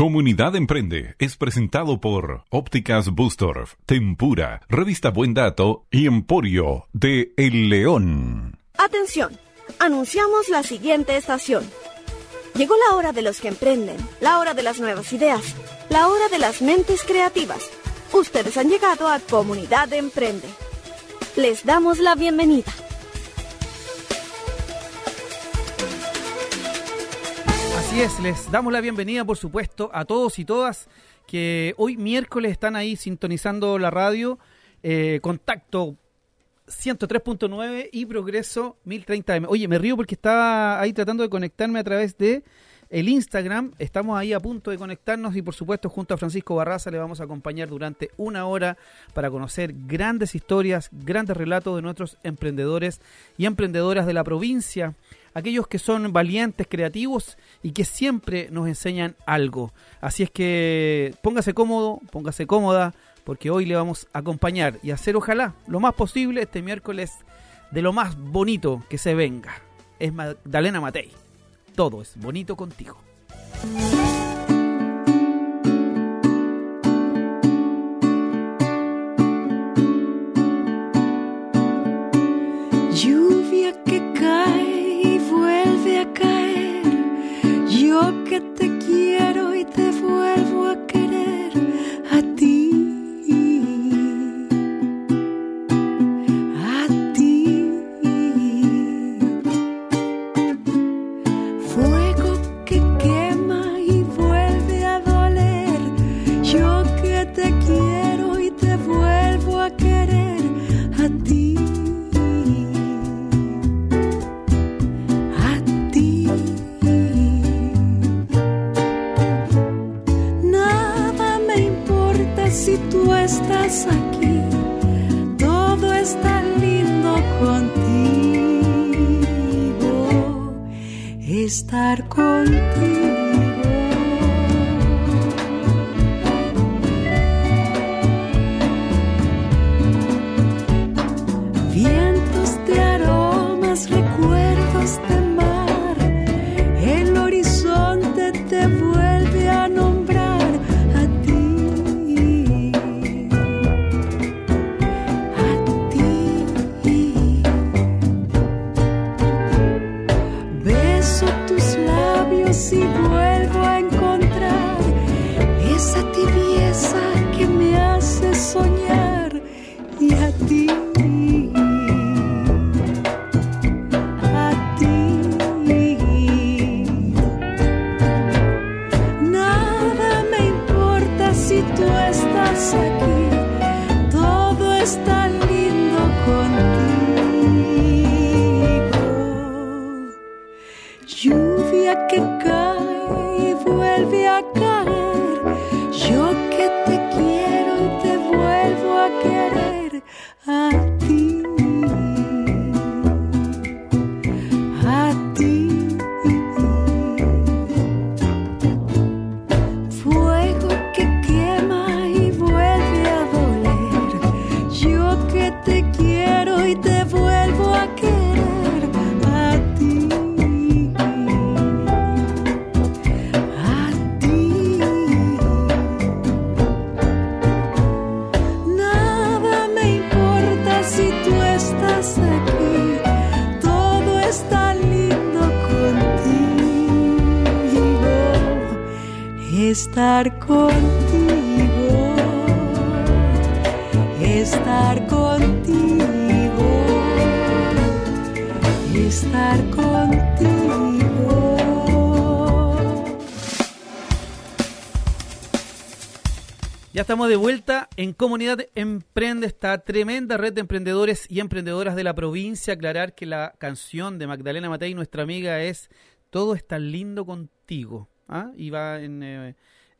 Comunidad Emprende es presentado por Ópticas Bustorf, Tempura, Revista Buen Dato y Emporio de El León. Atención, anunciamos la siguiente estación. Llegó la hora de los que emprenden, la hora de las nuevas ideas, la hora de las mentes creativas. Ustedes han llegado a Comunidad Emprende. Les damos la bienvenida. Así es, les damos la bienvenida, por supuesto, a todos y todas que hoy miércoles están ahí sintonizando la radio. Eh, contacto 103.9 y Progreso 1030M. Oye, me río porque estaba ahí tratando de conectarme a través de el Instagram. Estamos ahí a punto de conectarnos y por supuesto junto a Francisco Barraza le vamos a acompañar durante una hora para conocer grandes historias, grandes relatos de nuestros emprendedores y emprendedoras de la provincia aquellos que son valientes, creativos y que siempre nos enseñan algo. Así es que póngase cómodo, póngase cómoda, porque hoy le vamos a acompañar y hacer ojalá lo más posible este miércoles de lo más bonito que se venga. Es Magdalena Matei. Todo es bonito contigo. Que te quiero estamos de vuelta en Comunidad Emprende, esta tremenda red de emprendedores y emprendedoras de la provincia. Aclarar que la canción de Magdalena Matei, nuestra amiga, es Todo está lindo contigo. ¿ah? Y va en, eh,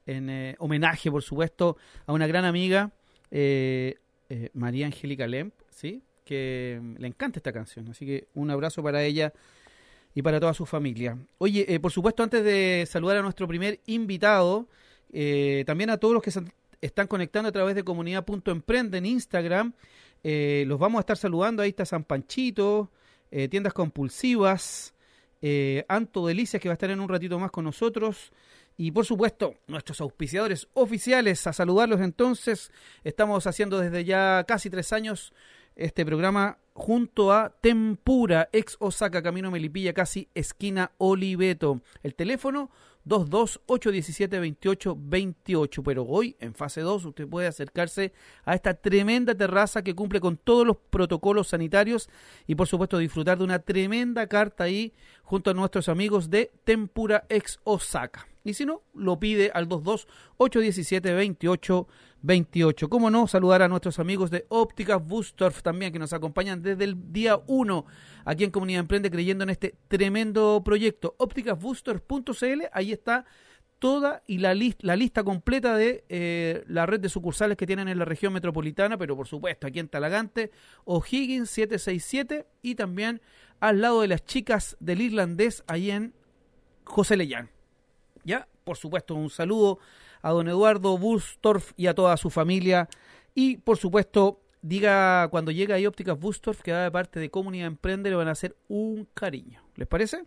eh, homenaje, por supuesto, a una gran amiga, eh, María Angélica Lemp, ¿sí? que le encanta esta canción. Así que un abrazo para ella y para toda su familia. Oye, por supuesto, antes de saludar a nuestro primer invitado, también a todos los que están conectando a través de comunidad.emprende en Instagram. Eh, los vamos a estar saludando. Ahí está San Panchito, eh, tiendas compulsivas, eh, Anto Delicias que va a estar en un ratito más con nosotros. Y por supuesto, nuestros auspiciadores oficiales, a saludarlos entonces. Estamos haciendo desde ya casi tres años este programa junto a Tempura, ex Osaka, Camino Melipilla, casi esquina Oliveto. El teléfono 228172828, pero hoy en fase 2 usted puede acercarse a esta tremenda terraza que cumple con todos los protocolos sanitarios y por supuesto disfrutar de una tremenda carta ahí junto a nuestros amigos de Tempura ex Osaka. Y si no, lo pide al 228172828. 28. ¿Cómo no? Saludar a nuestros amigos de Ópticas Bustorf también, que nos acompañan desde el día 1 aquí en Comunidad Emprende, creyendo en este tremendo proyecto. Ópticasbustorf.cl, ahí está toda y la, la lista completa de eh, la red de sucursales que tienen en la región metropolitana, pero por supuesto aquí en Talagante, O'Higgins 767 y también al lado de las chicas del irlandés, ahí en José Leyán. Ya, por supuesto, un saludo a don Eduardo Bustorf y a toda su familia. Y por supuesto, diga cuando llega ahí Ópticas Bustorf, que da de parte de Comunidad Emprende, le van a hacer un cariño. ¿Les parece?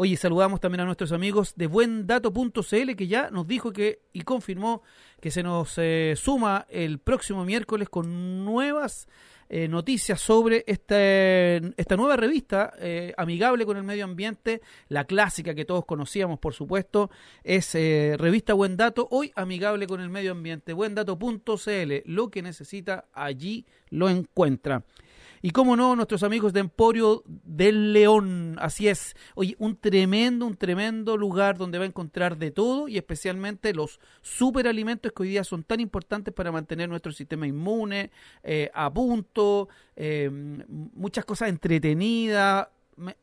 Oye, saludamos también a nuestros amigos de buendato.cl que ya nos dijo que y confirmó que se nos eh, suma el próximo miércoles con nuevas eh, noticias sobre este, esta nueva revista eh, amigable con el medio ambiente, la clásica que todos conocíamos, por supuesto, es eh, Revista Buen Dato, hoy amigable con el medio ambiente, buendato.cl, lo que necesita allí lo encuentra. Y cómo no, nuestros amigos de Emporio del León. Así es. Oye, un tremendo, un tremendo lugar donde va a encontrar de todo y especialmente los superalimentos que hoy día son tan importantes para mantener nuestro sistema inmune eh, a punto, eh, muchas cosas entretenidas.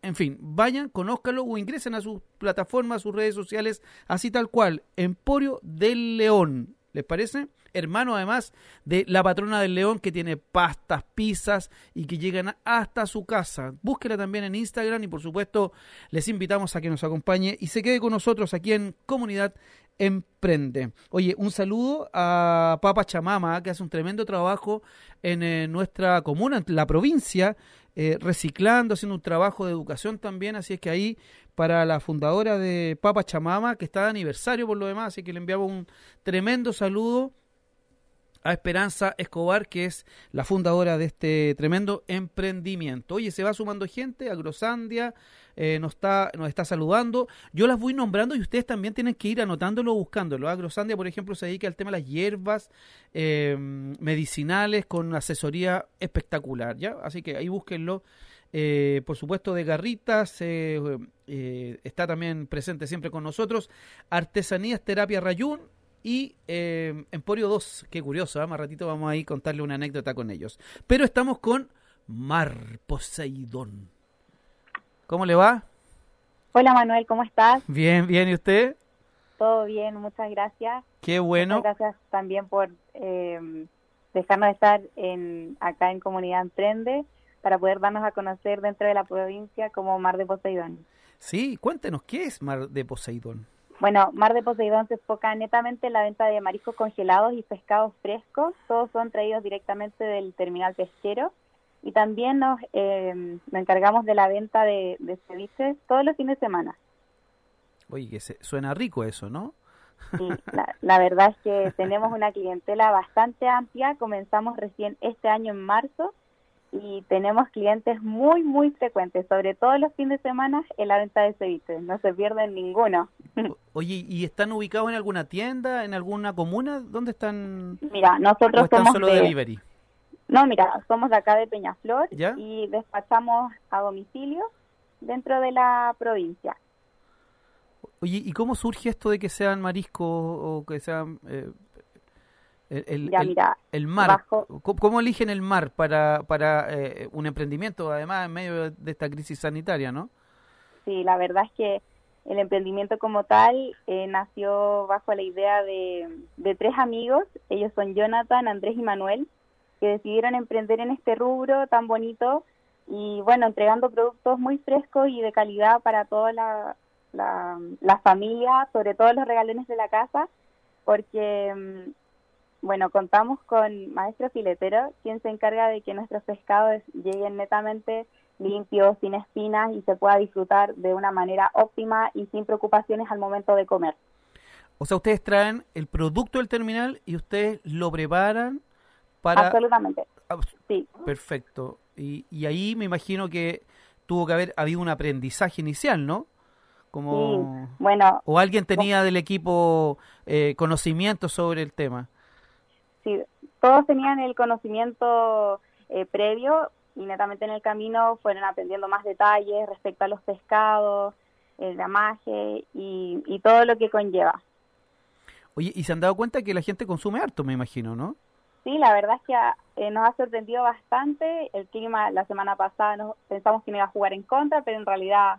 En fin, vayan, conózcanlo o ingresen a sus plataformas, a sus redes sociales, así tal cual. Emporio del León. ¿Les parece? Hermano además de la patrona del león que tiene pastas, pizzas y que llegan hasta su casa. Búsquela también en Instagram y por supuesto les invitamos a que nos acompañe y se quede con nosotros aquí en Comunidad Emprende. Oye, un saludo a Papa Chamama, que hace un tremendo trabajo en eh, nuestra comuna, en la provincia, eh, reciclando, haciendo un trabajo de educación también. Así es que ahí, para la fundadora de Papa Chamama, que está de aniversario por lo demás, así que le enviamos un tremendo saludo a Esperanza Escobar, que es la fundadora de este tremendo emprendimiento. Oye, se va sumando gente, Agrosandia eh, nos, está, nos está saludando. Yo las voy nombrando y ustedes también tienen que ir anotándolo o buscándolo. Agrosandia, por ejemplo, se dedica al tema de las hierbas eh, medicinales con asesoría espectacular, ¿ya? Así que ahí búsquenlo. Eh, por supuesto, de Garritas, está también presente siempre con nosotros. Artesanías Terapia Rayún, y eh, Emporio 2, qué curioso, ¿eh? más ratito vamos a ir contarle una anécdota con ellos. Pero estamos con Mar Poseidón. ¿Cómo le va? Hola Manuel, ¿cómo estás? Bien, bien, ¿y usted? Todo bien, muchas gracias. Qué bueno. Muchas gracias también por eh, dejarnos estar en, acá en Comunidad Emprende para poder darnos a conocer dentro de la provincia como Mar de Poseidón. Sí, cuéntenos, ¿qué es Mar de Poseidón? Bueno, Mar de Poseidón se enfoca netamente en la venta de mariscos congelados y pescados frescos. Todos son traídos directamente del terminal pesquero. Y también nos, eh, nos encargamos de la venta de, de, ceviches todos los fines de semana. Oye, que se, suena rico eso, ¿no? Sí, la, la verdad es que tenemos una clientela bastante amplia. Comenzamos recién este año en marzo y tenemos clientes muy, muy frecuentes, sobre todo los fines de semana en la venta de ceviches. No se pierden ninguno. Oye, ¿y están ubicados en alguna tienda, en alguna comuna? ¿Dónde están? Mira, nosotros están somos solo de... delivery? No, mira, somos de acá de Peñaflor ¿Ya? y despachamos a domicilio dentro de la provincia. Oye, ¿y cómo surge esto de que sean mariscos o que sean eh, el, el, Ya, el- mira, el mar? bajo- ¿Cómo, cómo eligen el mar para, para eh, un emprendimiento, además, en medio de esta crisis sanitaria, no? Sí, la verdad es que el emprendimiento como tal eh, nació bajo la idea de, de tres amigos. Ellos son Jonathan, Andrés y Manuel, que decidieron emprender en este rubro tan bonito y bueno, entregando productos muy frescos y de calidad para toda la, la, la familia, sobre todo los regalones de la casa, porque mm, bueno, contamos con maestro filetero, quien se encarga de que nuestros pescados lleguen netamente limpios, sin espinas y se pueda disfrutar de una manera óptima y sin preocupaciones al momento de comer. O sea, ustedes traen el producto del terminal y ustedes lo preparan para... Absolutamente, Ah, sí. Perfecto. Y, y ahí me imagino que tuvo que haber habido un aprendizaje inicial, ¿no? Como... Sí, bueno, ¿O alguien tenía del equipo eh, conocimiento sobre el tema? Sí, todos tenían el conocimiento eh, previo y netamente en el camino fueron aprendiendo más detalles respecto a los pescados, el damaje y, y todo lo que conlleva. Oye, y se han dado cuenta que la gente consume harto, me imagino, ¿no? Sí, la verdad es que eh, nos ha sorprendido bastante. El clima la semana pasada nos, pensamos que no iba a jugar en contra, pero en realidad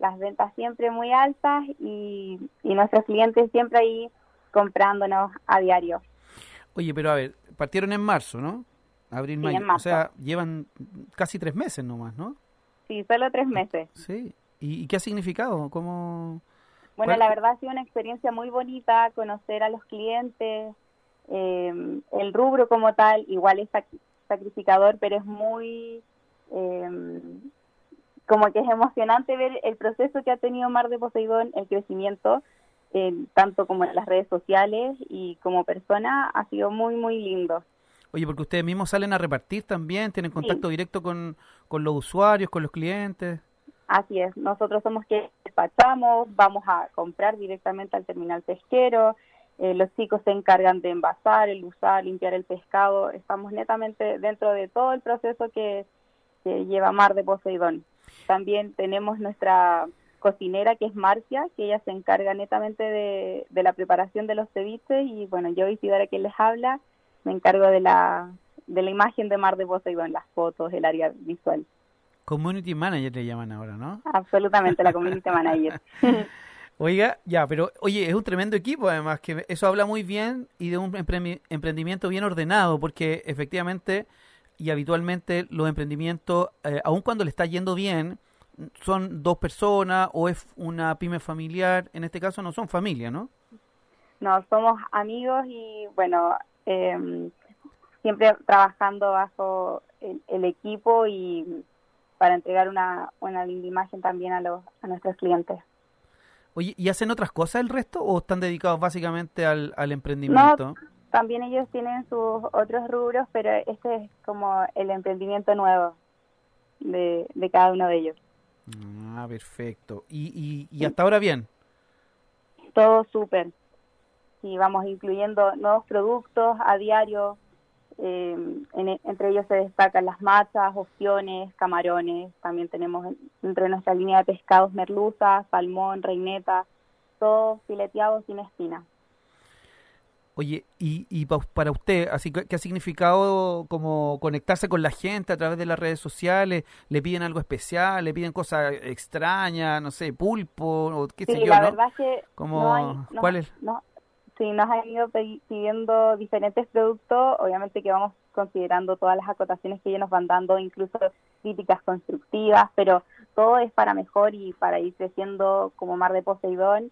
las ventas siempre muy altas y, y nuestros clientes siempre ahí comprándonos a diario. Oye, pero a ver, partieron en marzo, ¿no? Abril, Sí, mayo. en O sea, llevan casi tres meses nomás, ¿no? Sí, solo tres meses. Sí. ¿Y, y qué ha significado? ¿Cómo...? Bueno, ¿Cuál- la verdad ha sido una experiencia muy bonita conocer a los clientes, eh, el rubro como tal, igual es sac- sacrificador, pero es muy, eh, como que es emocionante ver el proceso que ha tenido Mar de Poseidón, el crecimiento, eh, tanto como en las redes sociales y como persona, ha sido muy, muy lindo. Oye, porque ustedes mismos salen a repartir también, tienen contacto directo con, con los usuarios, con los clientes. Así es, nosotros somos que despachamos, vamos a comprar directamente al terminal pesquero, eh, los chicos se encargan de envasar, el usar, limpiar el pescado, estamos netamente dentro de todo el proceso que, que lleva Mar de Poseidón. También tenemos nuestra cocinera que es Marcia, que ella se encarga netamente de, de la preparación de los ceviches y bueno, yo Isidora que les habla, me encargo de la, de la imagen de Mar de Poseidón, las fotos, el área visual. Community Manager le llaman ahora, ¿no? Absolutamente, la community manager. Oiga, ya, pero oye, es un tremendo equipo además, que eso habla muy bien y de un emprendimiento bien ordenado, porque efectivamente y habitualmente los emprendimientos, eh, aun cuando le está yendo bien, son dos personas o es una pyme familiar, en este caso no son familia, ¿no? No, somos amigos y bueno, eh, siempre trabajando bajo el, el equipo y para entregar una, una linda imagen también a, los, a nuestros clientes. Oye, ¿y hacen otras cosas el resto o están dedicados básicamente al, al emprendimiento? También ellos tienen sus otros rubros, pero este es como el emprendimiento nuevo de, de cada uno de ellos. Ah, perfecto. ¿Y, y, y hasta ahora bien? Todo súper. Y vamos incluyendo nuevos productos a diario. Eh, en- entre ellos se destacan las machas, opciones, camarones. También tenemos en- dentro de nuestra línea de pescados merluza, salmón, reineta, todo fileteado sin espina. Oye, y, y pa- para usted, así que, ¿qué ha significado como conectarse con la gente a través de las redes sociales? ¿Le piden algo especial? ¿Le piden cosas extrañas? No sé, pulpo, o qué sé Sí, yo, la ¿no? verdad es que Como, no hay, no- ¿cuál es? sí, nos han ido pidiendo diferentes productos, obviamente que vamos considerando todas las acotaciones que ellos nos van dando, incluso críticas constructivas, pero todo es para mejor y para ir creciendo como Mar de Poseidón,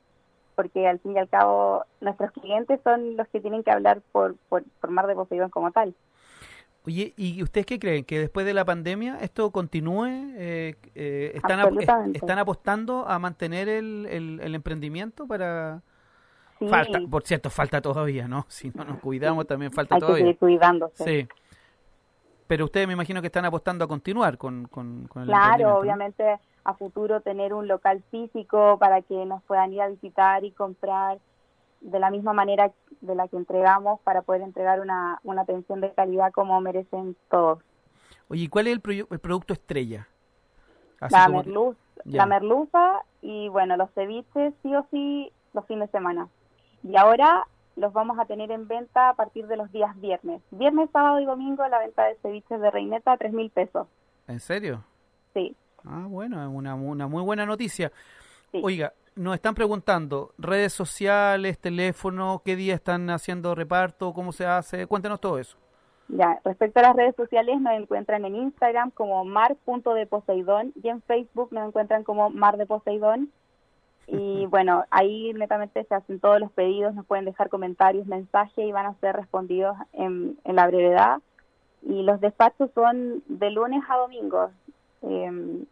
porque al fin y al cabo nuestros clientes son los que tienen que hablar por, por, por Mar de Poseidón como tal. Oye, ¿y ustedes qué creen? ¿Que después de la pandemia esto continúe? Eh, eh, ¿están, ap-. ¿Están apostando a mantener el, el, el emprendimiento para...? Sí, Falta, por cierto, falta todavía, ¿no? Si no nos cuidamos también falta hay que todavía. seguir cuidándose. Sí. Pero ustedes me imagino que están apostando a continuar con, con, con el emprendimiento, Claro, ¿no? A futuro tener un local físico para que nos puedan ir a visitar y comprar de la misma manera de la que entregamos para poder entregar una, una atención de calidad como merecen todos. Oye, ¿y cuál es el, proyu- el producto estrella? Así La, como- merluz, la merluza y bueno, los ceviches sí o sí los fines de semana. Y ahora los vamos a tener en venta a partir de los días viernes. Viernes, sábado y domingo la venta de ceviches de reineta a tres mil pesos. ¿En serio? Sí. Ah, bueno, es una, una muy buena noticia. Sí. Oiga, nos están preguntando, redes sociales, teléfono, qué día están haciendo reparto, cómo se hace, cuéntenos todo eso. Ya, respecto a las redes sociales, nos encuentran en Instagram como mar.deposeidón y en Facebook nos encuentran como Mar de Poseidón. Y bueno, ahí netamente se hacen todos los pedidos, nos pueden dejar comentarios, mensajes y van a ser respondidos en, en la brevedad. Y los despachos son de lunes a domingo. Eh,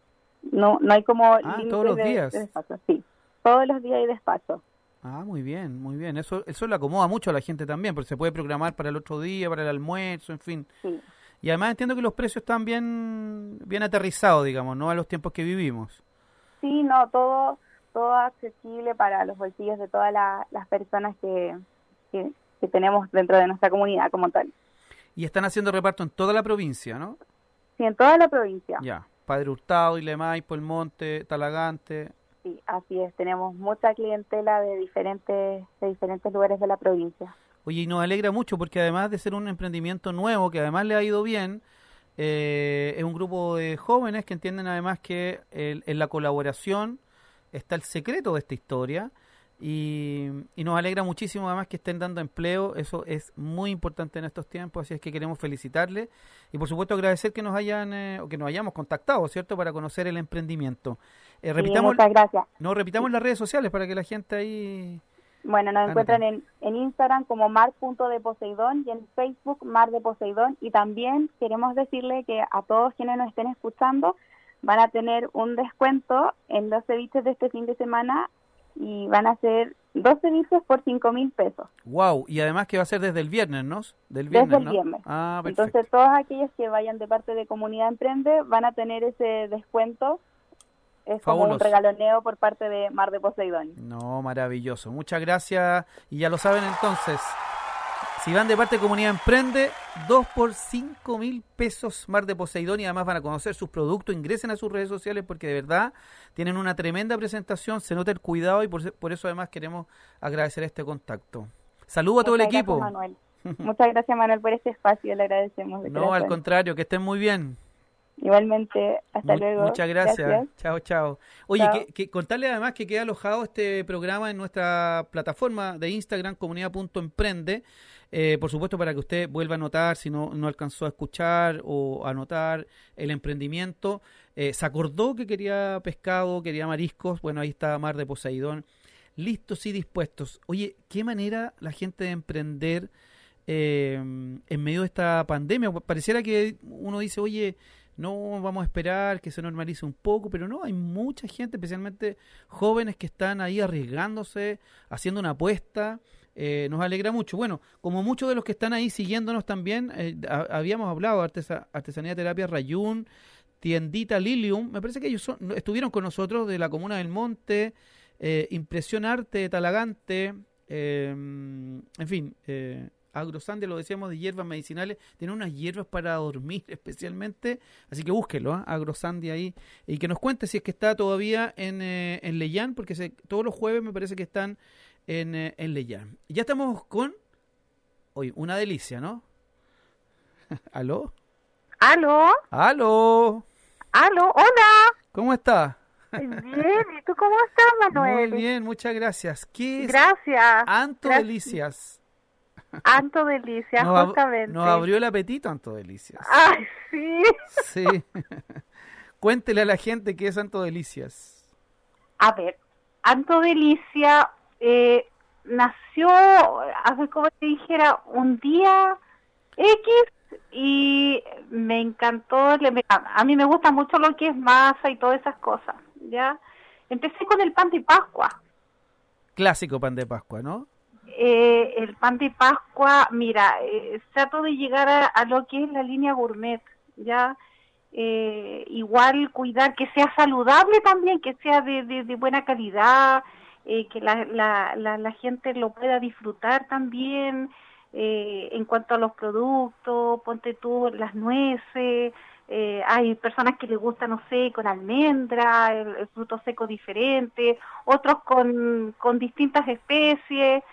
no, no hay como Ah, todos los de- días. de despacho, sí. Todos los días hay despacho. Ah, muy bien, muy bien. Eso, eso le acomoda mucho a la gente también, porque se puede programar para el otro día, para el almuerzo, en fin. Sí. Y además entiendo que los precios están bien, bien aterrizados, digamos, ¿no? A los tiempos que vivimos. Sí, no, todo, todo accesible para los bolsillos de todas la- las personas que, que, que tenemos dentro de nuestra comunidad como tal. Y están haciendo reparto en toda la provincia, ¿no? Sí, en toda la provincia. Ya. Padre Hurtado, Ilemaipo, El Monte, Talagante. Sí, así es. Tenemos mucha clientela de diferentes, de diferentes lugares de la provincia. Oye, y nos alegra mucho porque además de ser un emprendimiento nuevo, que además le ha ido bien, eh, es un grupo de jóvenes que entienden además que el- en la colaboración está el secreto de esta historia y, y nos alegra muchísimo además que estén dando empleo, eso es muy importante en estos tiempos, así es que queremos felicitarles y por supuesto agradecer que nos hayan eh, o que nos hayamos contactado, ¿cierto? Para conocer el emprendimiento. Eh, Sí, repitamos, muchas gracias. no repitamos las redes sociales para que la gente ahí Bueno, nos encuentran en, en Instagram como mar.deposeidón y en Facebook Mar de Poseidón. Y también queremos decirle que a todos quienes nos estén escuchando van a tener un descuento en los ceviches de este fin de semana y van a ser dos ceviches por cinco mil pesos. Wow, y además que va a ser desde el viernes, ¿no? Del viernes, Desde el ¿no? viernes. Ah, perfecto. Entonces todos aquellos que vayan de parte de Comunidad Emprende van a tener ese descuento. Es como un regaloneo por parte de Mar de Poseidón. No, maravilloso. Muchas gracias. Y ya lo saben entonces. Si van de parte de Comunidad Emprende, 2 por 5 mil pesos Mar de Poseidón y además van a conocer sus productos. Ingresen a sus redes sociales porque de verdad tienen una tremenda presentación. Se nota el cuidado y por, por eso además queremos agradecer este contacto. Saludo a todo el equipo. gracias, Manuel. Muchas gracias, Manuel, por este espacio. Le agradecemos. de No, al contrario, que estén muy bien. Igualmente, hasta Mu- luego. Muchas gracias. Chao, chao. Oye, Chao. Que, que contarle además que queda alojado este programa en nuestra plataforma de Instagram, comunidad.emprende. Eh, por supuesto, para que usted vuelva a anotar si no, no alcanzó a escuchar o anotar el emprendimiento. Eh, se acordó que quería pescado, quería mariscos. Bueno, ahí está Mar de Poseidón. Listos y dispuestos. Oye, qué manera la gente de emprender eh, en medio de esta pandemia. Pareciera que uno dice, oye, no, vamos a esperar que se normalice un poco, pero no, hay mucha gente, especialmente jóvenes que están ahí arriesgándose, haciendo una apuesta. Eh, nos alegra mucho. Bueno, como muchos de los que están ahí siguiéndonos también, eh, ha- habíamos hablado artesa- Artesanía Terapia Rayún, Tiendita Lilium, me parece que ellos son- estuvieron con nosotros de la Comuna del Monte, eh, Impresión Arte Talagante, eh, en fin, eh, Agrosandia, lo decíamos, de hierbas medicinales, tiene unas hierbas para dormir especialmente, así que búsquelo, ¿ah? Agrosandia ahí, y que nos cuente si es que está todavía en, eh, en Leyán, porque se- todos los jueves me parece que están en, eh, en Leyán. Ya estamos con, hoy, una delicia, ¿no? ¿Aló? ¿Aló? ¿Aló? ¿Aló? Hola. ¿Cómo está? Bien, ¿y tú cómo estás, Manuel? Muy bien, muchas gracias. ¿Qué es Gracias. Anto Gracias. Delicias? Anto Delicia, Nos, ab- justamente. nos abrió el apetito, Anto Delicias. Ay, sí. Sí. Cuéntele a la gente qué es Anto Delicias. A ver, Anto Delicia eh, nació, a ver cómo te dijera, un día X y me encantó. le- a a mí me gusta mucho lo que es masa y todas esas cosas, ¿ya? Empecé con el pan de Pascua. Clásico pan de Pascua, ¿no? Eh, el pan de Pascua, mira, eh, trato de llegar a, a lo que es la línea gourmet, ¿ya? Eh, igual cuidar que sea saludable también, que sea de, de, de buena calidad, eh, que la, la, la, la gente lo pueda disfrutar también. Eh, en cuanto a los productos, ponte tú las nueces, eh, hay personas que les gusta, no sé, con almendra, el, el fruto seco diferente, otros con, con distintas especies.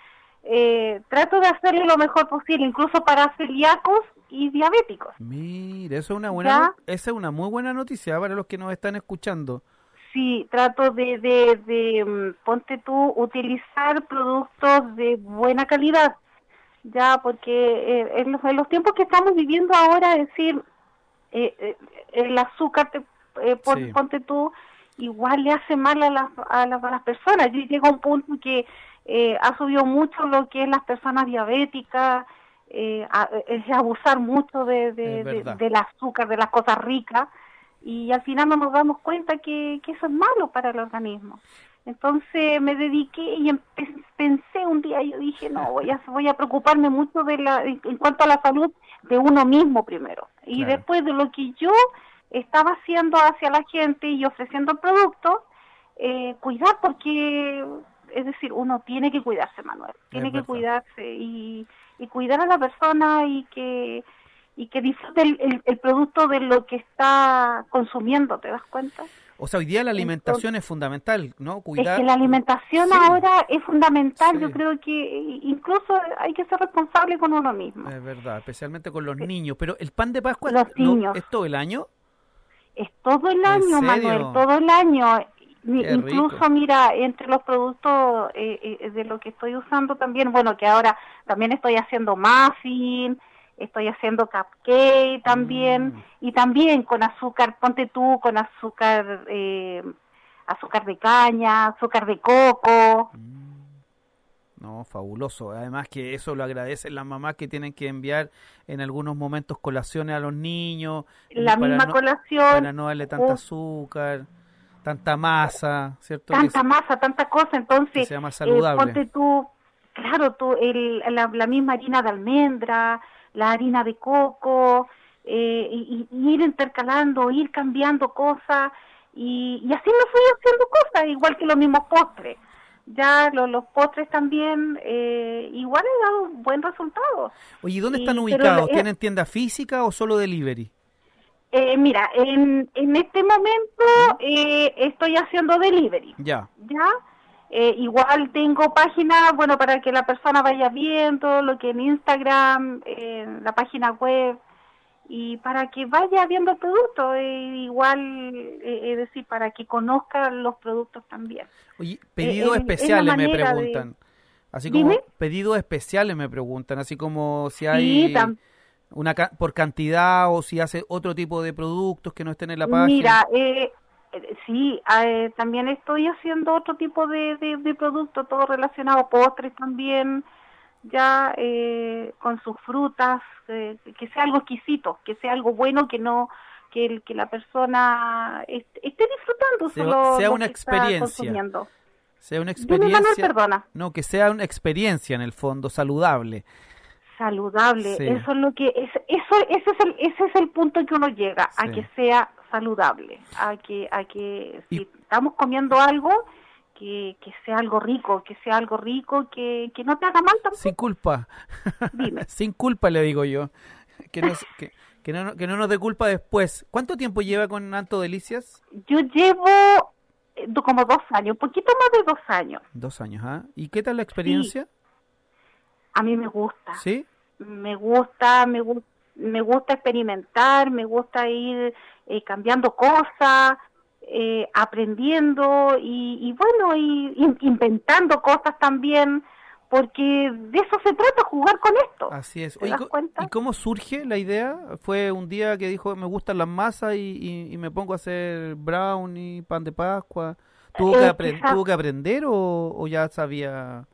Eh, trato de hacerlo lo mejor posible, incluso para celíacos y diabéticos. Mire, eso es una buena, esa es una muy buena noticia para los que nos están escuchando. Sí, trato de, de, de, mm, ponte tú, utilizar productos de buena calidad, ya, porque eh, en, los, en los tiempos que estamos viviendo ahora, es decir, eh, eh, el azúcar, te, eh, pon- Sí. ponte tú, igual le hace mal a las, a las, a las personas. Yo llego a un punto en que eh, ha subido mucho lo que es las personas diabéticas, a- es abusar mucho de, del azúcar, de las cosas ricas, y al final no nos damos cuenta que, que eso es malo para el organismo. Entonces me dediqué y empe- pensé un día, yo dije, no, voy a, voy a preocuparme mucho de la, en cuanto a la salud de uno mismo primero. Y Claro. después de lo que yo estaba haciendo hacia la gente y ofreciendo el producto, eh, cuidar porque, es decir, uno tiene que cuidarse, Manuel, tiene que verdad. cuidarse y, y cuidar a la persona y que y que disfrute el, el- el producto de lo que está consumiendo, ¿te das cuenta? O sea, hoy día la alimentación es fundamental, ¿no? Cuidar. Es que la alimentación Sí. ahora es fundamental, Sí. yo creo que incluso hay que ser responsable con uno mismo. Es verdad, especialmente con los niños. Pero el pan de Pascua Los ¿no? niños. es todo el año. Es todo el ¿En año? Manuel, todo el año. Qué Incluso, rico. mira, entre los productos eh, eh, de lo que estoy usando también, bueno, que ahora también estoy haciendo muffin, estoy haciendo cupcake también, Mm. y también con azúcar, ponte tú, con azúcar, eh, azúcar de caña, azúcar de coco. No, fabuloso. Además que eso lo agradecen las mamás que tienen que enviar en algunos momentos colaciones a los niños. y La misma no- colación. Para no darle tanta uh, azúcar, tanta masa, ¿cierto? Tanta masa, tanta cosa, entonces sea más eh, ponte tú, claro, tú, el, la, la misma harina de almendra, la harina de coco, eh, y, y ir intercalando, ir cambiando cosas, y, y así me fui haciendo cosas, igual que los mismos postres. Ya lo- los postres también, eh, igual he dado buen resultado. Oye, ¿y dónde están pero ubicados? eh, ¿Tienen tienda física o solo delivery? Eh, mira, en, en este momento eh, estoy haciendo delivery. Ya. ¿ya? Eh, igual tengo página, bueno, para que la persona vaya viendo lo que en Instagram, en la página web, y para que vaya viendo el producto, eh, igual, eh, es decir, para que conozca los productos también. Oye, pedidos es la especiales me de- preguntan. Así como Dime. pedidos especiales me preguntan, así como si hay Sí, una ca- por cantidad o si hace otro tipo de productos que no estén en la página. Mira, eh, eh, sí, eh, también estoy haciendo otro tipo de, de, de producto, todo relacionado, postres también, ya eh, con sus frutas, eh, que sea algo exquisito, que sea algo bueno, que no que, el, que la persona est- esté disfrutando Sea- solo sea lo una que experiencia. consumiendo. sea una Manuel, experiencia, perdona. no, que sea una experiencia en el fondo saludable. saludable Sí. eso es lo que es eso ese es el ese es el punto que uno llega Sí. a que sea saludable a que a que Y- si estamos comiendo algo que, que sea algo rico que sea algo rico que, que no te haga mal tampoco Sin culpa. Dime. Sin culpa le digo yo. Que, nos- que, que no, que no nos dé culpa después. ¿Cuánto tiempo lleva con Anto Delicias? yo llevo eh, como dos años un poquito más de dos años Dos años, ¿ah? ¿Y qué tal la experiencia? a mí me gusta ¿Sí? me gusta, me, gu- me gusta experimentar, me gusta ir eh, cambiando cosas, eh, aprendiendo y, y bueno, y, in- inventando cosas también, porque de eso se trata, jugar con esto. Así es. ¿Y cómo surge la idea? ¿Fue un día que dijo me gustan las masas y, y- y me pongo a hacer brownie, pan de Pascua? ¿Tuvo, Eh, que, apren- quizás- ¿tuvo que aprender o, o ya sabía?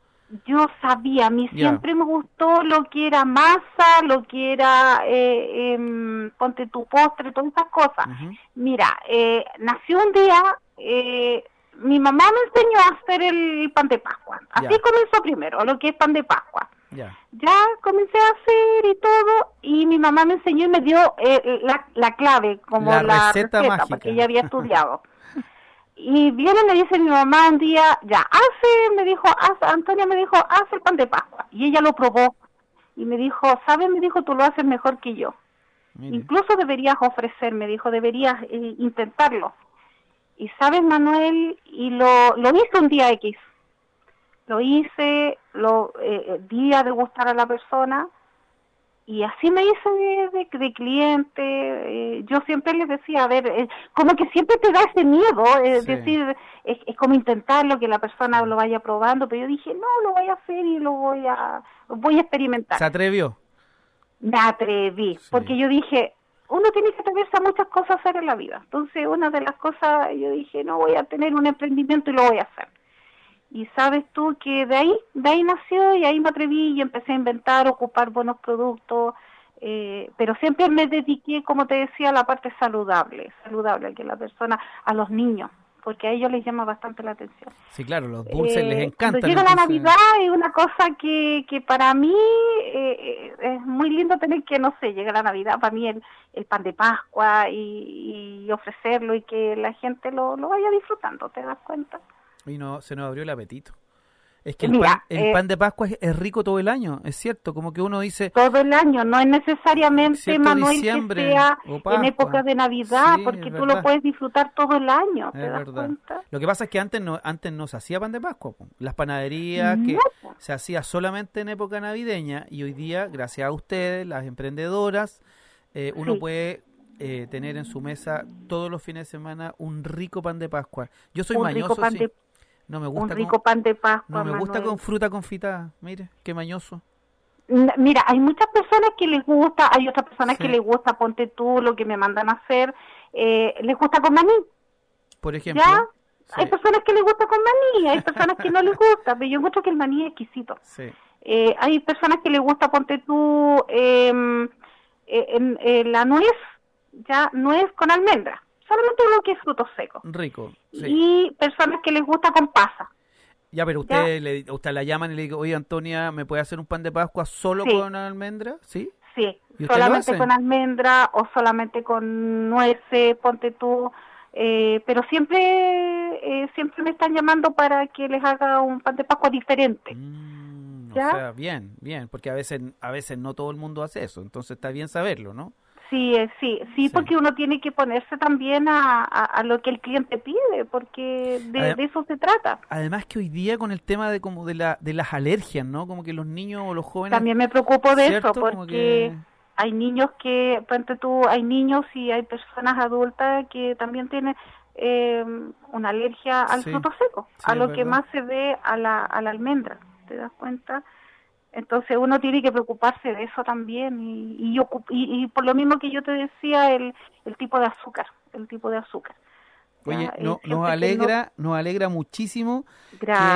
Yo sabía, a mí siempre me gustó lo que era masa, lo que era, eh, em, ponte tu postre, todas esas cosas. Mira, eh, nació un día, eh, mi mamá me enseñó a hacer el pan de Pascua. Así comenzó primero, lo que es pan de Pascua. Ya. Ya comencé a hacer y todo, y mi mamá me enseñó y me dio eh, la, la clave, como La la, receta mágica. porque ella había estudiado. y viene y me dice mi mamá un día, ya, hace, me dijo, haz, Antonia me dijo, haz el pan de Pascua. Y ella lo probó. Y me dijo, ¿sabes? Me dijo, tú lo haces mejor que yo. Mire. Incluso deberías ofrecer, me dijo, deberías eh, intentarlo. Y sabes, Manuel, y lo, lo hice un día X. Lo hice, lo eh, di a degustar a la persona y así me hice de, de- de cliente. eh, yo siempre les decía, a ver, eh, como que siempre te da ese miedo, es Sí. decir, es, es como intentarlo, que la persona lo vaya probando, pero yo dije, no, lo voy a hacer y lo voy a, voy a experimentar ¿Se atrevió? me atreví, Sí. porque yo dije, uno tiene que atreverse a muchas cosas a hacer en la vida. Entonces, una de las cosas, yo dije, no voy a tener un emprendimiento y lo voy a hacer. Y sabes tú que de ahí, de ahí nació y ahí me atreví y empecé a inventar, ocupar buenos productos, eh, pero siempre me dediqué, como te decía, a la parte saludable, saludable, que la persona, a los niños, porque a ellos les llama bastante la atención. Sí, claro, los dulces les Eh, encantan. Cuando llega la Navidad es una cosa que, que para mí eh, eh, es muy lindo tener que, no sé, llega la Navidad, para mí el, el pan de Pascua y, y ofrecerlo y que la gente lo, lo vaya disfrutando, ¿te das cuenta? Y no, se nos abrió el apetito. Es que el, Mira, pan, el eh, pan de Pascua es, es rico todo el año, es cierto, como que uno dice, Todo el año, no es necesariamente, Cierto Manuel, que sea en Pascua. época de Navidad, Sí, porque tú lo puedes disfrutar todo el año, ¿te es das verdad. cuenta? Lo que pasa es que antes no, antes no se hacía pan de Pascua. Las panaderías que No, se hacía solamente en época navideña y hoy día, gracias a ustedes, las emprendedoras, eh, uno Sí. puede eh, tener en su mesa todos los fines de semana un rico pan de Pascua. Yo soy un mañoso, rico pan sí. de no me un gusta rico con, pan de Pascua, no me gusta con fruta confitada. Mire, qué mañoso. Mira, hay muchas personas que les gusta, hay otras personas Sí. que les gusta, ponte tú, lo que me mandan a hacer, eh, les gusta con maní, Por ejemplo, ¿ya? sí, Hay personas que les gusta con maní, hay personas que no les gusta, pero yo encuentro que el maní es exquisito. sí. Eh, hay personas que les gusta, ponte tú, em, eh, en- eh, la nuez, ya, nuez con almendra, solamente lo que es frutos secos. rico. Sí. Y personas que les gusta con pasa. Ya, pero usted, le, usted la llaman y le dice, oye, Antonia, ¿me puede hacer un pan de Pascua solo Sí. con almendra? ¿Sí? Sí, ¿Y usted lo solamente con almendra o solamente con nueces, ponte tú. Eh, pero siempre eh, siempre me están llamando para que les haga un pan de Pascua diferente. Mm, o ¿Ya? sea, bien, bien, porque a veces, a veces no todo el mundo hace eso, entonces está bien saberlo, ¿no? Sí, eh, sí, sí, Sí. porque uno tiene que ponerse también a, a, a lo que el cliente pide, porque de, eso se trata. Además que hoy día con el tema de como de la de las alergias, ¿no? Como que los niños o los jóvenes También me preocupo de ¿cierto? eso, porque que- hay niños que, ponte tú, hay niños y hay personas adultas que también tienen eh, una alergia al Sí, fruto seco, sí, a lo que más se ve a la, a la almendra, ¿te das cuenta? Entonces uno tiene que preocuparse de eso también y, y, y, y por lo mismo que yo te decía, el, el tipo de azúcar, el tipo de azúcar. Oye, eh, no- nos alegra, nos alegra muchísimo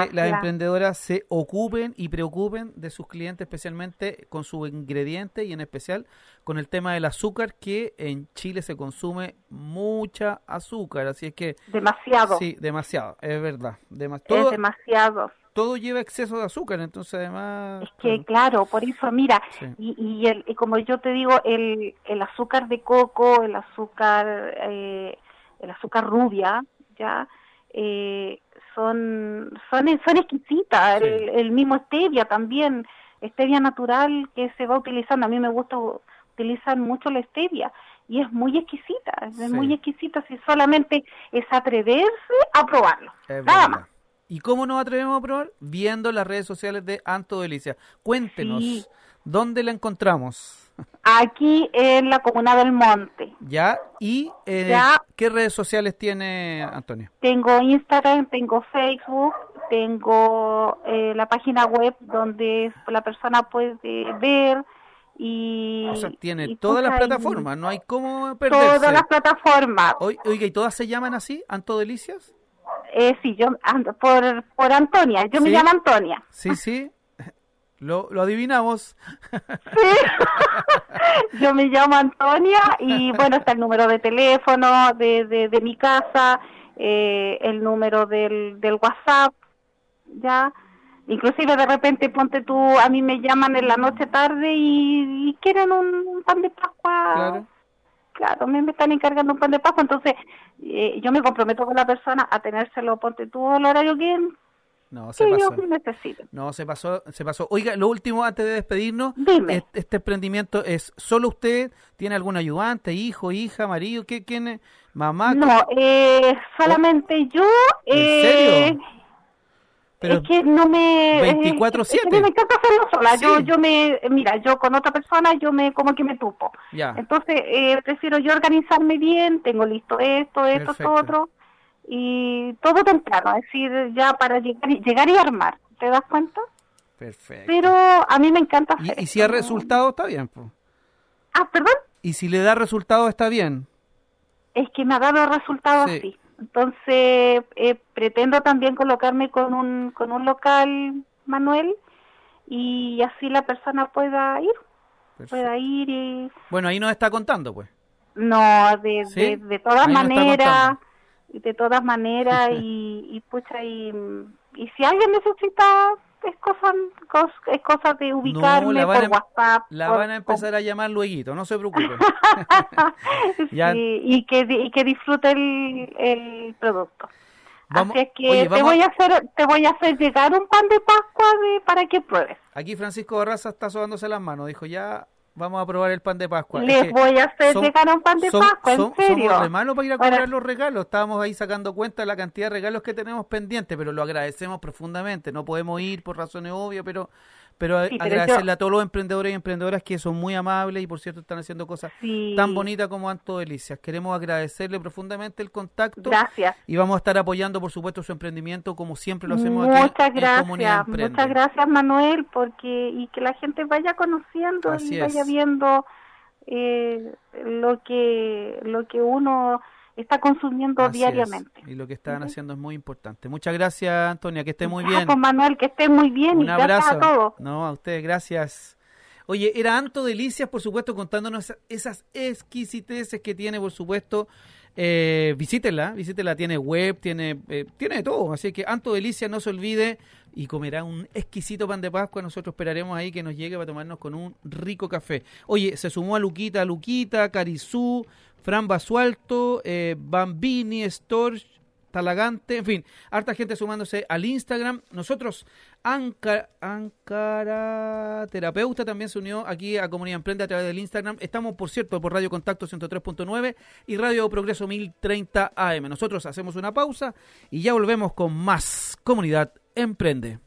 que las emprendedoras se ocupen y preocupen de sus clientes, especialmente con sus ingredientes y en especial con el tema del azúcar, que en Chile se consume mucha azúcar, así es que Demasiado, sí, demasiado, es verdad, dema- es todo, demasiado. Todo lleva exceso de azúcar, entonces además Es que, claro, por eso, mira, Sí. y, y, el, y como yo te digo, el, el azúcar de coco, el azúcar, eh, el azúcar rubia, ya, eh, son, son, son exquisitas. Sí. El, el mismo stevia también, stevia natural que se va utilizando. A mí me gusta utilizar mucho la stevia y es muy exquisita, es Sí. muy exquisita si solamente es atreverse a probarlo. Es Nada más. ¿Y cómo nos atrevemos a probar? Viendo las redes sociales de Anto Delicia. Cuéntenos, Sí. ¿dónde la encontramos? Aquí en la comuna del Monte. ¿Ya? ¿Y eh, Ya. qué redes sociales tiene Antonio? Tengo Instagram, tengo Facebook, tengo eh, la página web donde la persona puede ver y... O sea, tiene todas las plataformas, no hay cómo perderse. Todas las plataformas. Oi- Oiga, ¿y todas se llaman así? ¿Anto Delicias? Eh, sí, yo ando por, por Antonia, yo me llamo Antonia. Sí, sí. Lo, lo adivinamos. Sí. yo me llamo Antonia y bueno, está el número de teléfono de, de, de mi casa, eh, el número del, del WhatsApp, ya. Inclusive de repente, ponte tú, a mí me llaman en la noche tarde y, y quieren un, un pan de Pascua. Claro. Claro, me, me están encargando un pan de Pascua, entonces eh, yo me comprometo con la persona a tenérselo, ponte tú, el horario que, No, se pasó. No, se pasó, se pasó. Oiga, lo último antes de despedirnos, Dime. est- este emprendimiento es solo usted, tiene algún ayudante, hijo, hija, marido, ¿qué quién? Mamá, No, eh, solamente yo. ¿En eh, serio? Pero es que no me. 24/7. Es que a mí me encanta hacerlo sola. Sí. Yo, yo me. Mira, yo con otra persona, yo me. Como que me tupo. ya, Entonces, eh, prefiero yo organizarme bien. Tengo listo esto, esto, Perfecto. esto, otro. Y todo temprano. Es decir, ya para llegar y, llegar y armar. ¿Te das cuenta? perfecto. Pero a mí me encanta hacer. y, y si ha resultado, está bien. po. Ah, perdón. Y si le da resultado, está bien. es que me ha dado resultados Sí. así. Entonces, eh, pretendo también colocarme con un, con un local, Manuel, y así la persona pueda ir, Perfecto. pueda ir y... Bueno, ahí nos está contando, pues. No, de, ¿Sí? de, de todas maneras, de todas maneras y, y pucha, y, y si alguien necesita es cosa, cos- es cosa de ubicarme por a- WhatsApp. La por- van a empezar a llamar luego, no se preocupen. Sí, Ya. y que y que disfrute el, el producto. Vamos- Así es que oye, te voy a- a hacer te voy a hacer llegar un pan de Pascua de, para que pruebes. Aquí Francisco Barraza está sobándose las manos. Dijo, ya vamos a probar el pan de Pascua. Es Les que voy a hacer son- llegar un pan de son- Pascua, son- en serio. Somos malos para ir a Ahora- comprar los regalos. Estábamos ahí sacando cuenta de la cantidad de regalos que tenemos pendientes, pero lo agradecemos profundamente. No podemos ir por razones obvias, pero pero Sí, pero agradecerle yo- a todos los emprendedores y emprendedoras que son muy amables y por cierto están haciendo cosas Sí. tan bonitas como Anto Delicias. Queremos agradecerle profundamente el contacto Gracias. y vamos a estar apoyando, por supuesto, su emprendimiento como siempre lo hacemos aquí Muchas en Comunidad gracias, Emprende. muchas gracias Manuel, porque y que la gente vaya conociendo Así y vaya es. viendo eh, lo que lo que uno está consumiendo Así es. diariamente. Y lo que están haciendo es muy importante. Muchas gracias, Antonia, que esté muy Ya, bien. pues, Manuel, que esté muy bien Un y gracias abrazo. a todos. No, a ustedes, gracias. Oye, era Anto Delicias, por supuesto, contándonos esa- esas exquisiteces que tiene, por supuesto. Eh, visítela, visítela, tiene web, tiene, eh, tiene de todo. Así que Anto Delicias, no se olvide y comerá un exquisito pan de Pascua. Nosotros esperaremos ahí que nos llegue para tomarnos con un rico café. Oye, se sumó a Luquita, Luquita, Carizú, Fran Basualto, eh, Bambini, Storch, Talagante, en fin, harta gente sumándose al Instagram. Nosotros, Anca- Ancara Terapeuta también se unió aquí a Comunidad Emprende a través del Instagram. Estamos, por cierto, por Radio Contacto 103.9 y Radio Progreso 1030 AM. Nosotros hacemos una pausa y ya volvemos con más Comunidad Emprende.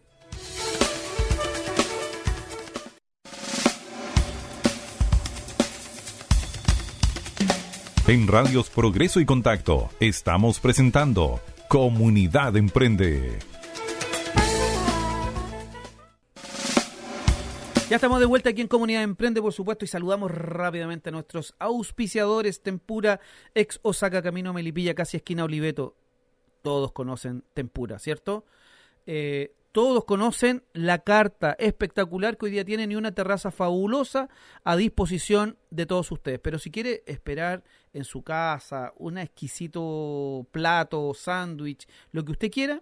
En Radios Progreso y Contacto estamos presentando Comunidad Emprende. Ya estamos de vuelta aquí en Comunidad Emprende, por supuesto, y saludamos rápidamente a nuestros auspiciadores Tempura, ex Osaka Camino Melipilla, casi esquina Oliveto. Todos conocen Tempura, ¿cierto? Eh, todos conocen la carta espectacular que hoy día tienen y una terraza fabulosa a disposición de todos ustedes. Pero si quiere esperar en su casa un exquisito plato, sándwich, lo que usted quiera,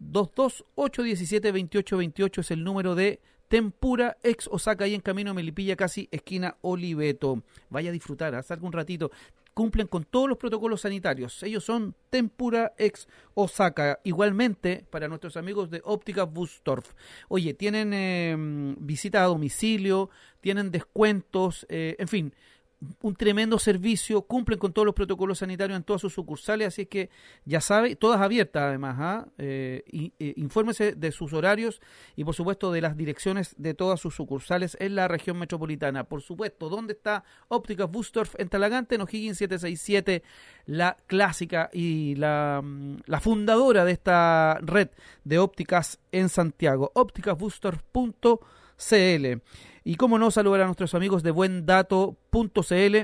228172828 es el número de Tempura ex Osaka ahí en camino Melipilla, casi esquina Oliveto. Vaya a disfrutar, haz algún ratito. Cumplen con todos los protocolos sanitarios. Ellos son Tempura ex Osaka. Igualmente para nuestros amigos de Óptica Bustorf. Oye, tienen eh, visita a domicilio, tienen descuentos, eh, en fin, un tremendo servicio, cumplen con todos los protocolos sanitarios en todas sus sucursales, así que ya sabe, todas abiertas además, ¿ah? Eh, eh, infórmese de sus horarios y por supuesto de las direcciones de todas sus sucursales en la región metropolitana. Por supuesto, ¿dónde está Ópticas Bustorf? En Talagante, en O'Higgins 767, la clásica y la, mm, la fundadora de esta red de ópticas en Santiago, ópticasbustorf.cl. Y cómo no saludar a nuestros amigos de buendato.cl.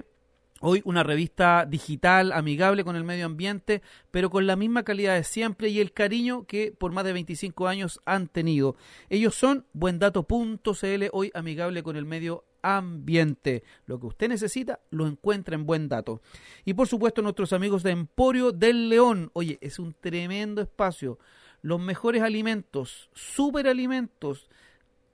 Hoy una revista digital, amigable con el medio ambiente, pero con la misma calidad de siempre y el cariño que por más de 25 años han tenido. Ellos son buendato.cl, hoy amigable con el medio ambiente. Lo que usted necesita lo encuentra en Buen Dato. Y por supuesto nuestros amigos de Emporio del León. Oye, es un tremendo espacio. Los mejores alimentos, superalimentos,